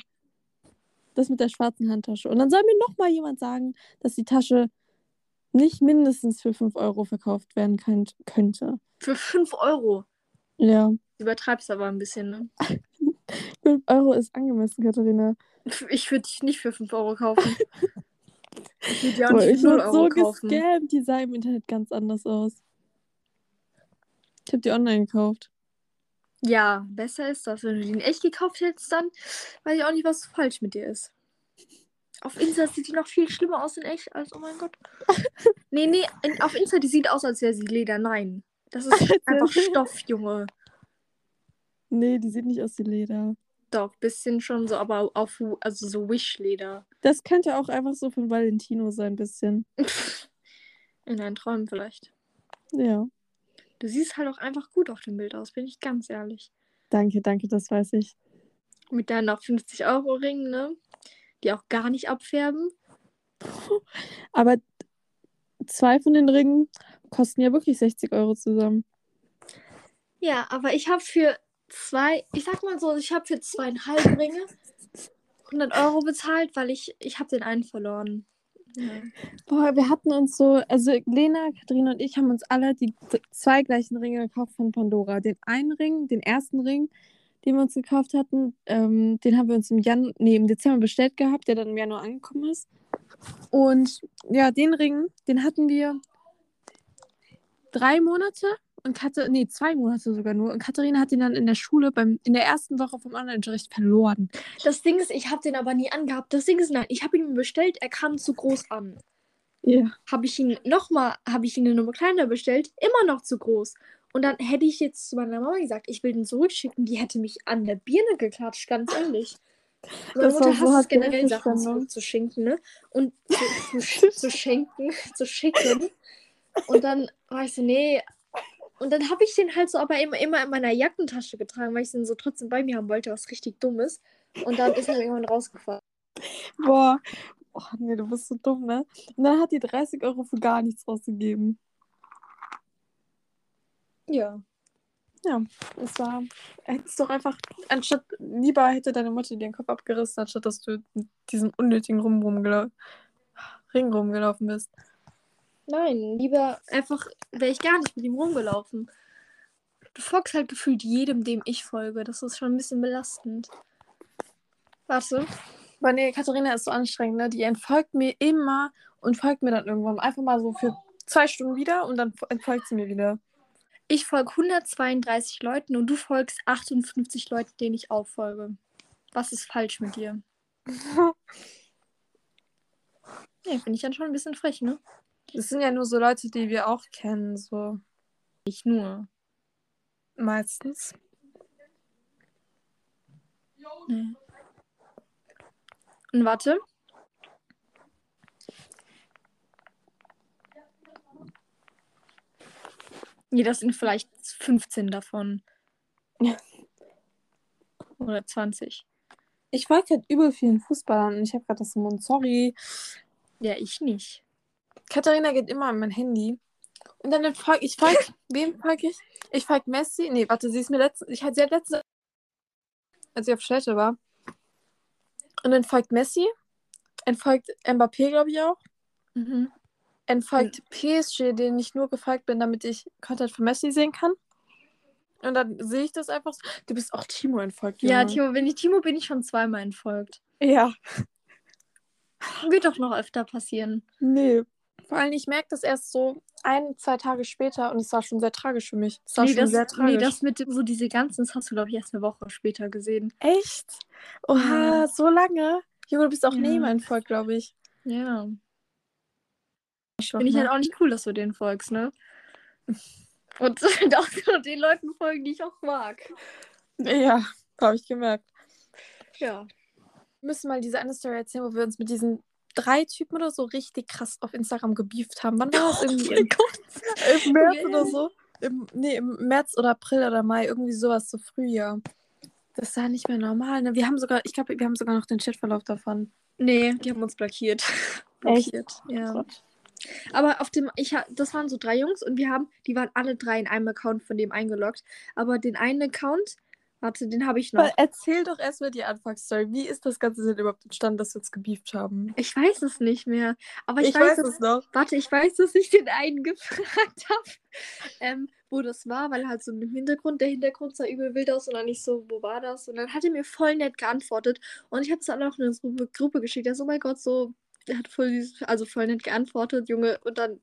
Speaker 1: Das mit der schwarzen Handtasche. Und dann soll mir noch mal jemand sagen, dass die Tasche nicht mindestens für 5 Euro verkauft werden könnt, könnte.
Speaker 2: Für 5 Euro.
Speaker 1: Ja.
Speaker 2: Du übertreibst aber ein bisschen, ne?
Speaker 1: 5 Euro ist angemessen, Katharina.
Speaker 2: Ich würde dich nicht für 5 Euro kaufen. Ich würde dir auch
Speaker 1: Boah,
Speaker 2: nicht
Speaker 1: ich
Speaker 2: für 0
Speaker 1: wurde so
Speaker 2: Euro kaufen.
Speaker 1: gescammt. Die sah im Internet ganz anders aus. Ich habe die online gekauft.
Speaker 2: Ja, besser ist das. Wenn du den echt gekauft hättest, dann weiß ich auch nicht, was falsch mit dir ist. Auf Insta sieht die noch viel schlimmer aus in echt, als oh mein Gott. Nee, nee, in, auf Insta, die sieht aus, als wäre sie Leder. Nein. Das ist einfach Stoff, Junge.
Speaker 1: Nee, die sieht nicht aus wie Leder.
Speaker 2: Doch, bisschen schon so, aber auf, also so Wish-Leder.
Speaker 1: Das könnte auch einfach so von Valentino sein, bisschen.
Speaker 2: In deinen Träumen vielleicht.
Speaker 1: Ja.
Speaker 2: Du siehst halt auch einfach gut auf dem Bild aus, bin ich ganz ehrlich.
Speaker 1: Danke, danke, das weiß ich.
Speaker 2: Mit deinen auch 50 Euro Ringen, ne? Die auch gar nicht abfärben.
Speaker 1: Aber zwei von den Ringen kosten ja wirklich 60 Euro zusammen.
Speaker 2: Ja, aber ich habe für zwei, ich sag mal so, ich habe für zweieinhalb Ringe 100 Euro bezahlt, weil ich, ich habe den einen verloren. Ja.
Speaker 1: Boah, wir hatten uns so, also Lena, Katharina und ich haben uns alle die zwei gleichen Ringe gekauft von Pandora. Den einen Ring, den ersten Ring, den wir uns gekauft hatten, ähm, den haben wir uns im Jan nee, im Dezember bestellt gehabt, der dann im Januar angekommen ist. Und ja, den Ring, den hatten wir drei Monate und Katha nee, zwei Monate sogar nur. Und Katharina hat ihn dann in der Schule beim, in der ersten Woche vom Online-Unterricht verloren.
Speaker 2: Das Ding ist, ich habe den aber nie angehabt. Das Ding ist, nein, ich habe ihn bestellt, er kam zu groß an.
Speaker 1: Ja.
Speaker 2: Habe ich ihn nochmal, habe ich ihn eine Nummer kleiner bestellt, immer noch zu groß. Und dann hätte ich jetzt zu meiner Mama gesagt, ich will den zurückschicken, die hätte mich an der Birne geklatscht, ganz ehrlich. Meine Mutter hasst es generell Sachen zurückzuschenken, ne? Und zu, zu, zu schenken, zu schicken. Und dann war ich so, nee. Und dann habe ich den halt so aber immer, immer in meiner Jackentasche getragen, weil ich den so trotzdem bei mir haben wollte, was richtig dumm ist. Und dann ist er irgendwann rausgefallen.
Speaker 1: Boah. Oh, nee, du bist so dumm, ne? Und dann hat die 30 Euro für gar nichts ausgegeben.
Speaker 2: Ja.
Speaker 1: Ja, es war. Hättest doch einfach, anstatt, lieber hätte deine Mutter dir den Kopf abgerissen, anstatt dass du mit diesem unnötigen Rum rumgela Ring rumgelaufen bist.
Speaker 2: Nein, lieber einfach wäre ich gar nicht mit ihm rumgelaufen. Du folgst halt gefühlt jedem, dem ich folge. Das ist schon ein bisschen belastend. Warte.
Speaker 1: Aber nee, Katharina ist so anstrengend, ne? Die entfolgt mir immer und folgt mir dann irgendwann einfach mal so für zwei Stunden wieder und dann entfolgt sie mir wieder.
Speaker 2: Ich folge 132 Leuten und du folgst 58 Leuten, denen ich auch folge. Was ist falsch mit dir? Nee, finde ich dann schon ein bisschen frech, ne?
Speaker 1: Das sind ja nur so Leute, die wir auch kennen, so
Speaker 2: Nicht nur.
Speaker 1: meistens.
Speaker 2: Nee. Und warte. Nee, das sind vielleicht 15 davon. Oder 20.
Speaker 1: Ich folge halt übel vielen Fußballern und ich habe gerade das Montessori.
Speaker 2: Ja, ich nicht.
Speaker 1: Katharina geht immer an mein Handy. Und dann folge ich, folge, wem folge ich? Ich folge Messi. Nee, warte, sie ist mir letztens, ich hatte sie hat letzte, als ich auf Städte war. Und dann folgt Messi. Entfolgt Mbappé, glaube ich auch.
Speaker 2: Mhm.
Speaker 1: Entfolgt PSG, denen ich nur gefolgt bin, damit ich Content von Messi sehen kann. Und dann sehe ich das einfach so. Du bist auch Timo entfolgt.
Speaker 2: Ja,
Speaker 1: Junge.
Speaker 2: Timo, wenn ich Timo bin ich schon zweimal entfolgt.
Speaker 1: Ja.
Speaker 2: Wird doch noch öfter passieren.
Speaker 1: Nee. Vor allem, ich merke das erst so ein, zwei Tage später und es war schon sehr tragisch für mich. Es war
Speaker 2: Nee
Speaker 1: schon
Speaker 2: das,
Speaker 1: sehr tragisch.
Speaker 2: nee, das mit so diese ganzen, das hast du, glaube ich, erst eine Woche später gesehen.
Speaker 1: Echt? Oha,
Speaker 2: Ja.
Speaker 1: so lange? Junge, du bist auch
Speaker 2: Ja.
Speaker 1: neben mein Volk, glaube ich.
Speaker 2: Ja. Finde ich halt auch nicht cool, dass du denen folgst, ne? Und auch den Leuten folgen, die ich auch mag.
Speaker 1: Ja, habe ich gemerkt.
Speaker 2: Ja.
Speaker 1: Wir müssen mal diese eine Story erzählen, wo wir uns mit diesen drei Typen oder so richtig krass auf Instagram gebieft haben. Wann war das irgendwie? Im, Im März oder so? Im, nee, im März oder April oder Mai, irgendwie sowas, so Frühjahr. Das war nicht mehr normal, ne? Wir haben sogar, ich glaube, wir haben sogar noch den Chatverlauf davon.
Speaker 2: Nee, die haben uns blockiert.
Speaker 1: Echt?
Speaker 2: blockiert. Ja. Aber auf dem, ich das waren so drei Jungs und wir haben, die waren alle drei in einem Account von dem eingeloggt. Aber den einen Account, warte, den habe ich noch.
Speaker 1: Aber erzähl doch erstmal die Anfangsstory. Wie ist das Ganze denn überhaupt entstanden, dass wir uns gebieft haben?
Speaker 2: Ich weiß es nicht mehr. Aber ich,
Speaker 1: Ich,
Speaker 2: weiß,
Speaker 1: weiß es noch.
Speaker 2: Warte, ich weiß, dass ich den einen gefragt habe, ähm, wo das war, weil halt so im Hintergrund, der Hintergrund sah übel wild aus und dann nicht so, wo war das? Und dann hat er mir voll nett geantwortet und ich habe es dann auch in eine Gruppe, geschickt. Er so, oh mein Gott, so, er hat voll, also voll nett geantwortet, Junge. Und dann,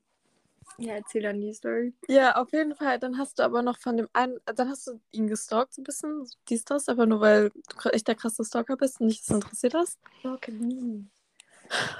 Speaker 2: ja, erzähl dann die Story.
Speaker 1: Ja, auf jeden Fall. Dann hast du aber noch von dem einen, dann hast du ihn gestalkt so ein bisschen, dies, das, einfach nur weil du echt der krasse Stalker bist und dich das interessiert hast.
Speaker 2: Okay.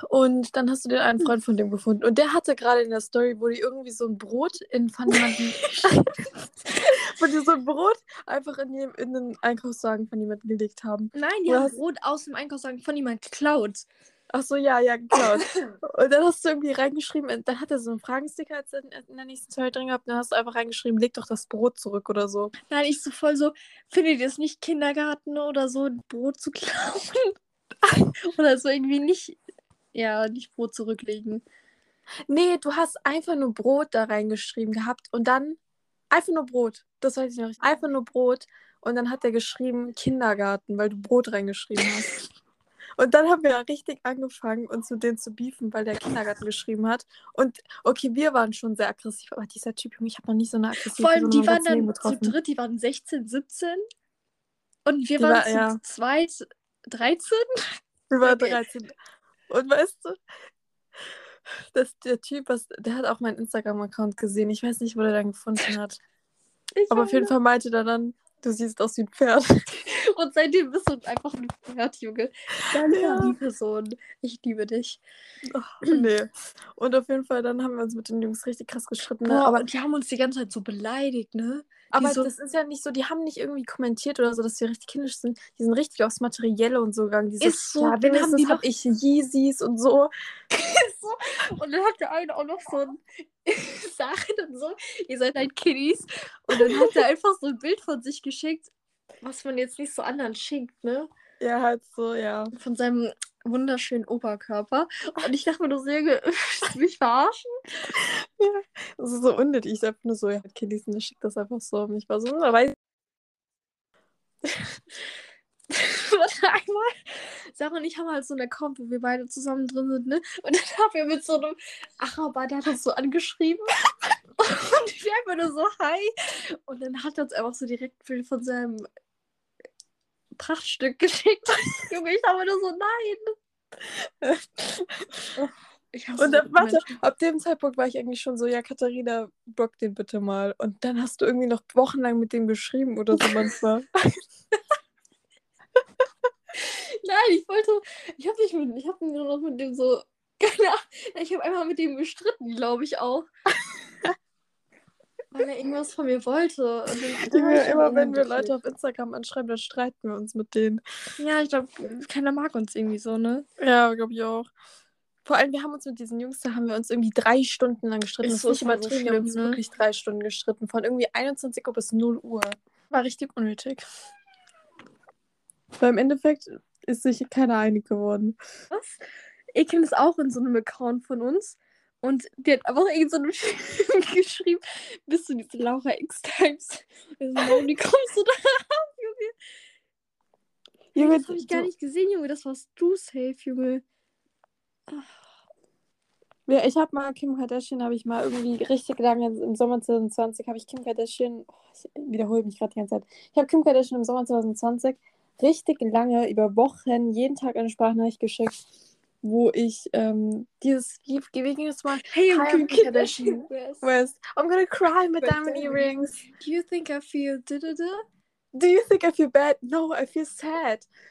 Speaker 1: Und dann hast du den einen Freund von dem gefunden. Und der hatte gerade in der Story, wo die irgendwie so ein Brot in von jemandem, wo die so ein Brot einfach in, jedem, in den Einkaufswagen von jemandem gelegt haben.
Speaker 2: Nein, die haben Brot aus dem Einkaufswagen von jemand geklaut.
Speaker 1: Ach so, ja, ja, geklaut. Und dann hast du irgendwie reingeschrieben, dann hat er so einen Fragensticker als in, in der nächsten Story drin gehabt, dann hast du einfach reingeschrieben, leg doch das Brot zurück oder so.
Speaker 2: Nein, ich so voll so, findet ihr es nicht Kindergarten oder so, ein Brot zu klauen? oder so irgendwie nicht, ja, nicht Brot zurücklegen.
Speaker 1: Nee, du hast einfach nur Brot da reingeschrieben gehabt und dann einfach nur Brot. Das weiß ich noch nicht. Einfach nur Brot. Und dann hat er geschrieben Kindergarten, weil du Brot reingeschrieben hast. Und dann haben wir ja richtig angefangen, uns mit denen zu beefen, weil der Kindergarten geschrieben hat. Und okay, wir waren schon sehr aggressiv, aber dieser Typ, Junge, ich habe noch nie so eine aggressive
Speaker 2: Vor allem, die waren dann zu dritt, die waren 16, 17. Und wir
Speaker 1: Die
Speaker 2: waren
Speaker 1: war-
Speaker 2: zu
Speaker 1: ja.
Speaker 2: zweit, 13.
Speaker 1: Wir waren
Speaker 2: Okay.
Speaker 1: 13. Und weißt du, dass der Typ, was, der hat auch meinen Instagram-Account gesehen. Ich weiß nicht, wo der dann gefunden hat.
Speaker 2: Ich
Speaker 1: Aber auf jeden. Fall meinte er dann, du siehst aus wie ein Pferd.
Speaker 2: Und seitdem bist du einfach ein Pferd, Junge. Danke
Speaker 1: Ja.
Speaker 2: die Person. Ich liebe dich.
Speaker 1: nee. Und auf jeden Fall, dann haben wir uns mit den Jungs richtig krass gestritten. Ne? Aber,
Speaker 2: die haben uns die ganze Zeit so beleidigt, ne?
Speaker 1: aber
Speaker 2: so-
Speaker 1: das ist ja nicht so, die haben nicht irgendwie kommentiert oder so, dass wir richtig kindisch sind. Die sind richtig aufs Materielle und so gegangen. Die so,
Speaker 2: Ist so,
Speaker 1: ja,
Speaker 2: dann haben die
Speaker 1: hab ich Yeezys und so.
Speaker 2: so. Und dann hat der eine auch noch so ein Sachen und so. Ihr seid halt Kiddies. Und dann hat er einfach so ein Bild von sich geschickt, was man jetzt nicht so anderen schickt, ne?
Speaker 1: Ja, halt so, ja.
Speaker 2: Von seinem wunderschönen Oberkörper. Und ich dachte mir nur, Junge, willst du mich verarschen?
Speaker 1: Das ist so unnötig. Ich dachte nur so, ja, Kiddies, und der schickt das einfach so. Und ich war so, hm, weiß
Speaker 2: Warte einmal. Sarah und ich haben halt so einen Account, wo wir beide zusammen drin sind, ne? Und dann haben wir mit so einem Araber, der hat uns so angeschrieben. Und ich einfach nur so, hi. Und dann hat er uns einfach so direkt von seinem Prachtstück geschickt. Junge, ich habe nur so, nein.
Speaker 1: Und dann,
Speaker 2: so
Speaker 1: warte, ab dem Zeitpunkt war ich eigentlich schon so, ja, Katharina, block den bitte mal. Und dann hast du irgendwie noch wochenlang mit dem geschrieben oder so manchmal.
Speaker 2: Nein, ich wollte, ich habe nicht mit, ich habe nur noch mit dem so, keine Ahnung, ich habe einmal mit dem gestritten, glaube ich auch. Weil er irgendwas von mir wollte.
Speaker 1: Junge, immer wenn wir. Leute auf Instagram anschreiben, dann streiten wir uns mit denen.
Speaker 2: Ja, ich glaube, keiner mag uns irgendwie so, ne?
Speaker 1: Ja, glaube ich auch. Vor allem, wir haben uns mit diesen Jungs, da haben wir uns irgendwie drei Stunden lang gestritten.
Speaker 2: Ist
Speaker 1: das ist nicht
Speaker 2: so
Speaker 1: übertrieben, wir haben
Speaker 2: schlimm,
Speaker 1: uns
Speaker 2: ne?
Speaker 1: wirklich drei Stunden gestritten. Von irgendwie 21 Uhr bis 0 Uhr. War richtig unnötig. Weil im Endeffekt ist sich keiner einig geworden.
Speaker 2: Was? Ekin ist auch in so einem Account von uns. Und die hat einfach irgend so eine geschrieben, bist du diese Laura X-Times? So, warum, wie kommst du da raus, Junge?
Speaker 1: Junge,
Speaker 2: das habe ich gar
Speaker 1: du-
Speaker 2: nicht gesehen, Junge. Das warst du safe, Junge.
Speaker 1: Ja, ich habe mal Kim Kardashian, habe ich mal irgendwie richtig lange im Sommer 2020, habe ich Kim Kardashian, oh, ich wiederhole mich gerade die ganze Zeit, ich habe Kim Kardashian im Sommer 2020 richtig lange, über Wochen, jeden Tag eine Sprachnachricht geschickt, wo ich ähm, dieses, wie, wie ging es mal?
Speaker 2: Hey,
Speaker 1: I'm
Speaker 2: Kardashian.
Speaker 1: West, I'm gonna cry with diamond earrings.
Speaker 2: Do you think I feel da da da?
Speaker 1: Do you think I feel bad? No, I feel sad.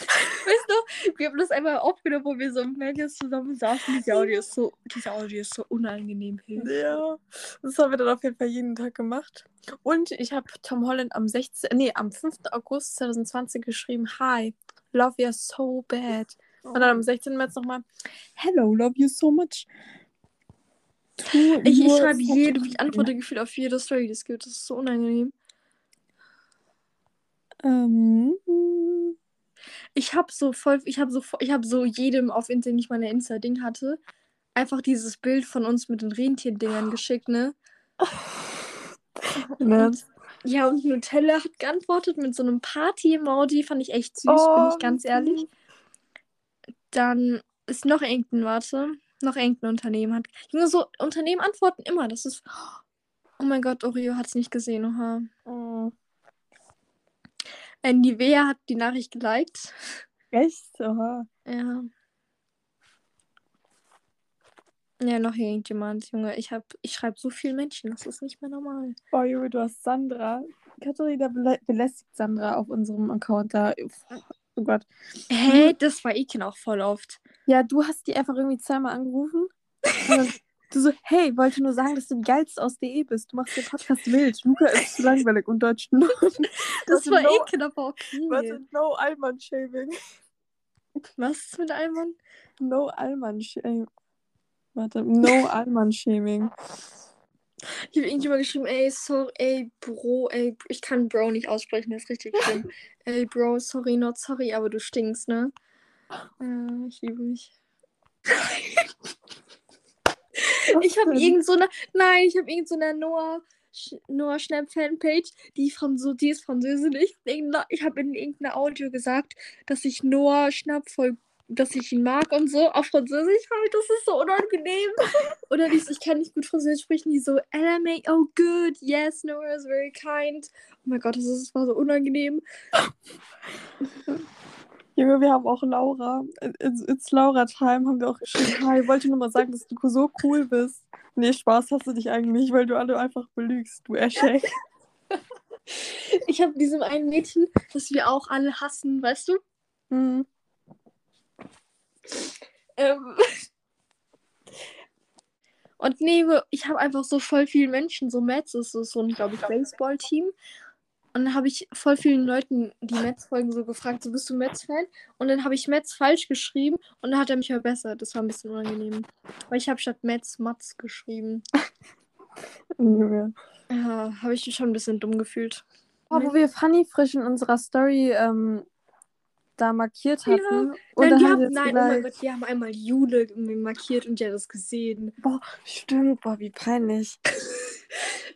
Speaker 2: Weißt du, wir haben das einmal aufgenommen, wo wir so im Vegas zusammen saßen. Diese Audio ist so, diese Audio ist so unangenehm.
Speaker 1: Ja, das haben wir dann auf jeden Fall jeden Tag gemacht. Und ich habe Tom Holland am 16, nee, am 5. August 2020 geschrieben, Hi, love you so bad. Und dann am 16. März nochmal, Hello, love you so much.
Speaker 2: Ich, ich schreibe jedem, ich antworte gefühlt auf jede Story, die es gibt. Das ist so unangenehm.
Speaker 1: Ähm,
Speaker 2: Ich habe so voll, ich habe so, ich habe so jedem auf Insta, den ich meine Insta-Ding hatte, einfach dieses Bild von uns mit den Rentierdingern geschickt, ne?
Speaker 1: Ne?
Speaker 2: Ja, und Nutella hat geantwortet mit so einem Party-Emoji. Fand ich echt süß, bin
Speaker 1: Oh,
Speaker 2: ich ganz
Speaker 1: wie
Speaker 2: ehrlich. Dann ist noch irgendein, warte, noch irgendein Unternehmen hat. Junge, so Unternehmen antworten immer. Das ist. Oh mein Gott, Oreo hat es nicht gesehen, oha.
Speaker 1: Oh,
Speaker 2: Äh, Nivea hat die Nachricht geliked.
Speaker 1: echt? Oha.
Speaker 2: Ja. Ja, noch irgendjemand, Junge. Ich hab, ich schreibe so viel Menschen, das ist nicht mehr normal.
Speaker 1: Oh, Junge, du hast Sandra. Katharina belä belästigt Sandra auf unserem Account da. Oh Gott.
Speaker 2: Hä? Das war Iken auch voll oft.
Speaker 1: Ja, du hast die einfach irgendwie zweimal angerufen. Du so, hey, wollte nur sagen, dass du die geilste aus DE bist. Du machst den Podcast wild. Luca ist zu langweilig und Deutsch nur.
Speaker 2: Das
Speaker 1: Warte,
Speaker 2: war
Speaker 1: no,
Speaker 2: Iken aber okay.
Speaker 1: Warte, no Allmann-Shaming.
Speaker 2: Was ist mit Alman?
Speaker 1: No Allmann-Shaming. Warte, no Allmann-Shaming.
Speaker 2: Ich habe irgendjemand geschrieben, ey, sorry, ey, Bro, ey, ich kann Bro nicht aussprechen, das ist richtig schlimm. ey, Bro, sorry, not sorry, aber du stinkst, ne? Äh, ich liebe mich. Ich habe irgend so eine, nein, ich habe irgend so eine Noah, Sch Noah Schnapp Fanpage, die, Franzo die ist Französin. Ich, ich habe in irgendeiner Audio gesagt, dass ich Noah Schnapp voll, dass ich ihn mag und so, auf Französisch halt, das ist so unangenehm. Oder die, ich kann nicht gut Französisch sprechen, die so, LMA, oh good, yes, Noah is very kind. Oh mein Gott, das, ist, das war so unangenehm.
Speaker 1: Junge, wir haben auch Laura. It's, it's Laura Time haben wir auch geschrieben. Hi, ich wollte nur mal sagen, dass du so cool bist. Nee, Spaß hast du dich eigentlich, weil du alle einfach belügst, du Eschek.
Speaker 2: Ich habe diesem einen Mädchen, das wir auch alle hassen, weißt du?
Speaker 1: Hm.
Speaker 2: Ähm. Und nee, ich habe einfach so voll vielen Menschen, so Mets ist so, so ein, glaube ich, Baseball-Team. Und dann habe ich voll vielen Leuten die Mets-Folgen so gefragt, so bist du Mets-Fan? Und dann habe ich Mets falsch geschrieben und dann hat er mich verbessert. Das war ein bisschen unangenehm. Weil ich habe statt Mets Mats geschrieben.
Speaker 1: Junge.
Speaker 2: Ja, habe ich mich schon ein bisschen dumm gefühlt.
Speaker 1: Oh, wo wir Funny frisch in unserer Story ähm, da markiert
Speaker 2: Ja.
Speaker 1: hatten. Und
Speaker 2: Nein,
Speaker 1: dann
Speaker 2: die
Speaker 1: haben
Speaker 2: nein oh mein Gott, die haben einmal Jule markiert und die hat das gesehen.
Speaker 1: Boah, stimmt, boah, wie peinlich.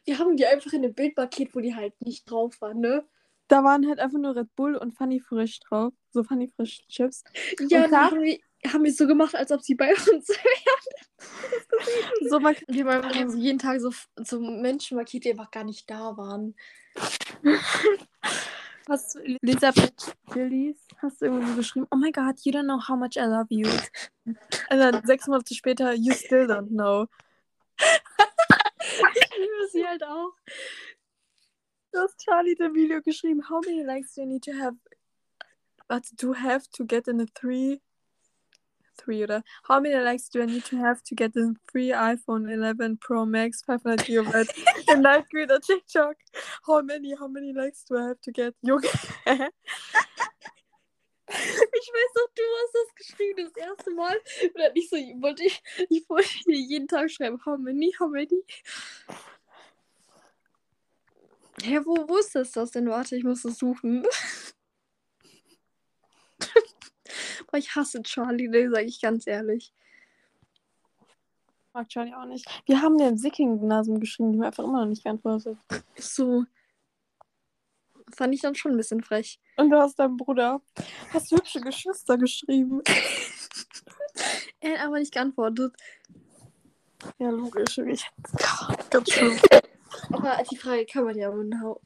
Speaker 2: Wir haben die einfach in dem Bild markiert, wo die halt nicht drauf waren, ne?
Speaker 1: Da waren halt einfach nur Red Bull und Funny Frisch drauf. So Funny Frisch Chips.
Speaker 2: Ja,
Speaker 1: Und da-
Speaker 2: haben wir, haben wir so gemacht, als ob sie bei uns
Speaker 1: So mark
Speaker 2: Wir haben jeden Tag so, so Menschen markiert, die einfach gar nicht da waren.
Speaker 1: hast du Elisabeth hast du irgendwie so geschrieben, oh my god, you don't know how much I love you. Und dann sechs Monate später, you still don't know.
Speaker 2: Ich liebe sie halt auch.
Speaker 1: Du hast Charlie dem Video geschrieben, how many likes do you need to have warte, to have to get in a three three oder how many likes do I need to have to get in free iPhone 11 Pro Max 500 GB in Light Green or TikTok? How many, how many likes do I have to get? Junge.
Speaker 2: Ich weiß noch, du hast das geschrieben das erste Mal. Und dann ich so, wollte ich, ich wollte dir jeden Tag schreiben, how many, how many. Hä, wo, wo ist das, das denn? Warte, ich muss das suchen. Boah, ich hasse Charlie, ne, sag ich ganz ehrlich.
Speaker 1: Mag Charlie auch nicht. Wir haben dir im Sicking-Gymnasium geschrieben, die haben einfach immer noch nicht geantwortet.
Speaker 2: So. Fand ich dann schon ein bisschen frech.
Speaker 1: Und du hast deinem Bruder, hast hübsche Geschwister geschrieben.
Speaker 2: Er hat aber nicht geantwortet.
Speaker 1: Ja, logisch. Ich, ganz schön.
Speaker 2: Aber die Frage kann man ja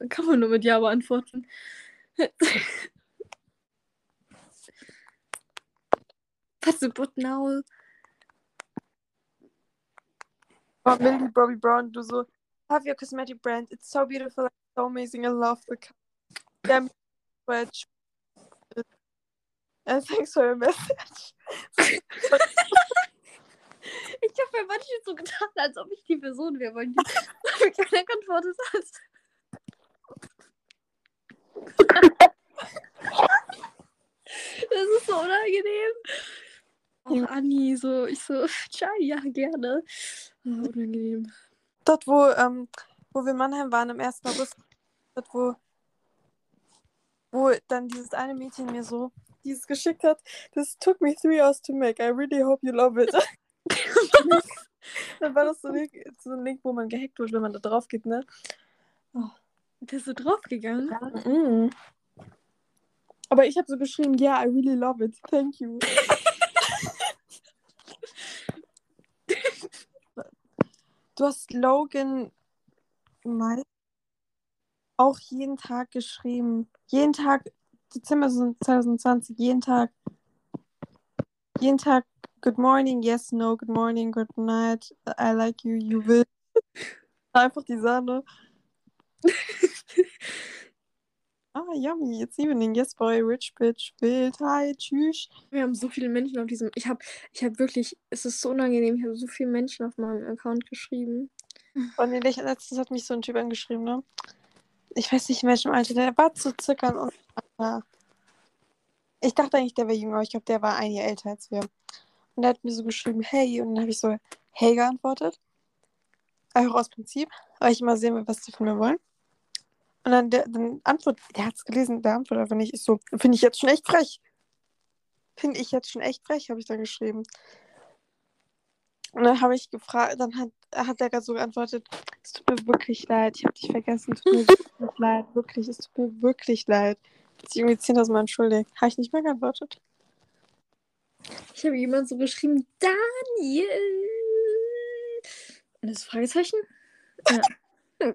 Speaker 2: kann man nur mit Ja beantworten. Was du but now?
Speaker 1: Millie Bobby Brown, du so, have your cosmetic brand. It's so beautiful so amazing. I love the color. Too, but- And thanks for your message.
Speaker 2: Ich habe bei manchen so getan, als ob ich die Person wäre, weil die keiner geantwortet hat. Das ist so unangenehm. Auch Anni, so, ich so, tja, ja, gerne. Oh, unangenehm.
Speaker 1: Dort, wo, ähm, wo wir in Mannheim waren am 1. August, dort, wo, wo dann dieses eine Mädchen mir so dieses geschickt hat, this took me three hours to make. I really hope you love it. dann war das so ein, Link, so ein Link, wo man gehackt wird, wenn man da drauf geht, ne?
Speaker 2: Oh. Bist du draufgegangen?
Speaker 1: Mhm. Aber ich habe so geschrieben, yeah, I really love it. Thank you. du hast Logan Mai auch jeden Tag geschrieben. Jeden Tag, Dezember 2020, jeden Tag. Jeden Tag, good morning, yes, no, good morning, good night, I like you, you will. Einfach die Sahne. ah, yummy, it's evening, yes, boy, rich bitch, wild, hi, tschüss.
Speaker 2: Wir haben so viele Menschen auf diesem. Ich habe ich hab wirklich. Es ist so unangenehm. Ich habe so viele Menschen auf meinem Account geschrieben.
Speaker 1: Und letztens hat mich so ein Typ angeschrieben, ne? Ich weiß nicht, in welchem Alter. Der war zu circa ein Alter. Ich dachte eigentlich, der wäre jünger, aber ich glaube, der war ein Jahr älter als wir. Und der hat mir so geschrieben, hey. Und dann habe ich so, hey geantwortet. Einfach aus Prinzip, weil ich immer sehen will, was die von mir wollen. Und dann, der, dann antwortet, der hat es gelesen, der antwortet einfach nicht. Ich so, finde ich jetzt schon echt frech. Finde ich jetzt schon echt frech, habe ich dann geschrieben. Und dann habe ich gefragt, dann hat, hat er so geantwortet, es tut mir wirklich leid, ich habe dich vergessen, es tut mir wirklich leid, wirklich, es tut mir wirklich leid. Hat sich irgendwie 10.000 Mal entschuldigt. Habe ich nicht mehr geantwortet.
Speaker 2: Ich habe jemand so geschrieben, Daniel. Und das Fragezeichen? Ja.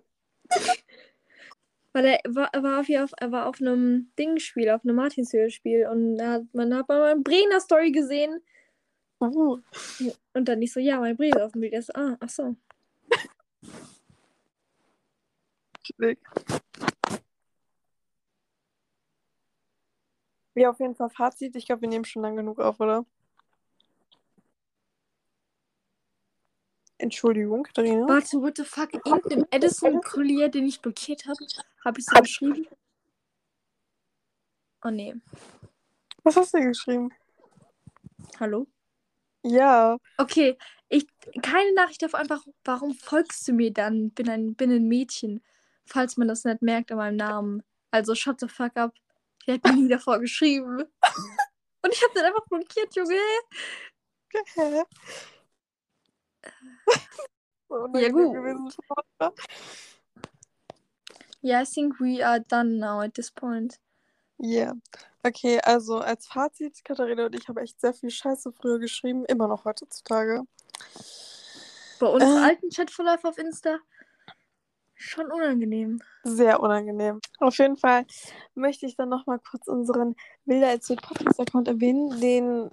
Speaker 2: Weil er war, war, auf, er war auf einem Dingspiel, auf einem Martinshöhe-Spiel und da hat, man hat mal eine Brenner-Story gesehen.
Speaker 1: Oh.
Speaker 2: Und dann nicht so, ja, mein Brief auf dem Bild. ist, ah, ach so.
Speaker 1: Ja, auf jeden Fall Fazit. Ich glaube, wir nehmen schon lang genug auf, oder? Entschuldigung, Katharina.
Speaker 2: Warte, what the fuck? Irgendein Edison-Collier, den ich blockiert habe, habe ich so geschrieben. Oh nee.
Speaker 1: Was hast du geschrieben?
Speaker 2: Hallo?
Speaker 1: Ja.
Speaker 2: Okay, ich keine Nachricht auf einfach, warum folgst du mir dann? Bin ein, bin ein Mädchen. Falls man das nicht merkt an meinem Namen. Also shut the fuck up. Ich hätte nie davor geschrieben. Und ich habe den einfach blockiert, Junge.
Speaker 1: So
Speaker 2: Ja, gut.
Speaker 1: gewesen.
Speaker 2: Yeah, I think we are done now at this point.
Speaker 1: Ja. Okay, also als Fazit, Katharina und ich haben echt sehr viel Scheiße früher geschrieben, immer noch heutzutage.
Speaker 2: Bei uns
Speaker 1: Äh.
Speaker 2: alten Chatverlauf auf Insta schon unangenehm.
Speaker 1: Sehr unangenehm. Auf jeden Fall möchte ich dann nochmal kurz unseren Wilder erzählt Podcast-Account erwähnen, den,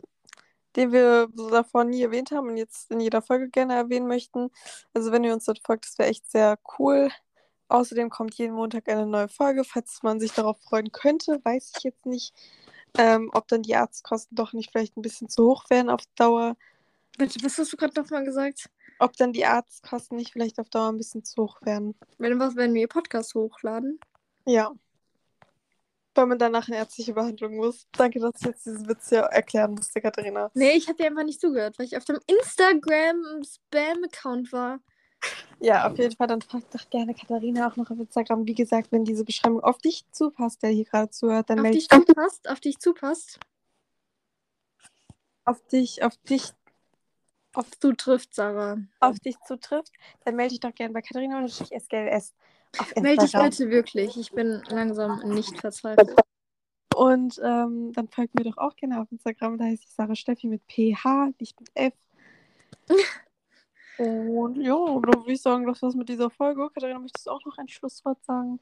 Speaker 1: den wir so davor nie erwähnt haben und jetzt in jeder Folge gerne erwähnen möchten. Also wenn ihr uns dort folgt, das wäre echt sehr cool. Außerdem kommt jeden Montag eine neue Folge. Falls man sich darauf freuen könnte, weiß ich jetzt nicht, ähm, ob dann die Arztkosten doch nicht vielleicht ein bisschen zu hoch wären auf Dauer.
Speaker 2: Bitte, was hast du gerade nochmal gesagt?
Speaker 1: Ob dann die Arztkosten nicht vielleicht auf Dauer ein bisschen zu hoch wären.
Speaker 2: Wenn was, wenn wir Podcast hochladen?
Speaker 1: Ja. Weil man danach eine ärztliche Behandlung muss. Danke, dass du jetzt diesen Witz ja erklären musste, Katharina.
Speaker 2: Nee, ich habe dir einfach nicht zugehört, weil ich auf dem Instagram-Spam-Account war.
Speaker 1: Ja, auf jeden Fall, dann frag doch gerne Katharina auch noch auf Instagram. Wie gesagt, wenn diese Beschreibung auf dich zupasst, der hier gerade zuhört, dann
Speaker 2: Auf
Speaker 1: melde
Speaker 2: dich
Speaker 1: dich
Speaker 2: zupasst, auf dich zupasst.
Speaker 1: auf dich, auf dich,
Speaker 2: Auf zutrifft, Sarah.
Speaker 1: auf dich zutrifft, dann melde dich doch gerne bei Katharina und SGLS auf
Speaker 2: Melde dich bitte wirklich. Ich bin langsam nicht verzweifelt.
Speaker 1: Und ähm, dann folgt mir doch auch gerne auf Instagram. Da heißt ich Sarah Steffi mit PH, nicht mit F. Und ja, dann würde ich sagen, das war's mit dieser Folge. Katharina, möchtest du auch noch ein Schlusswort sagen?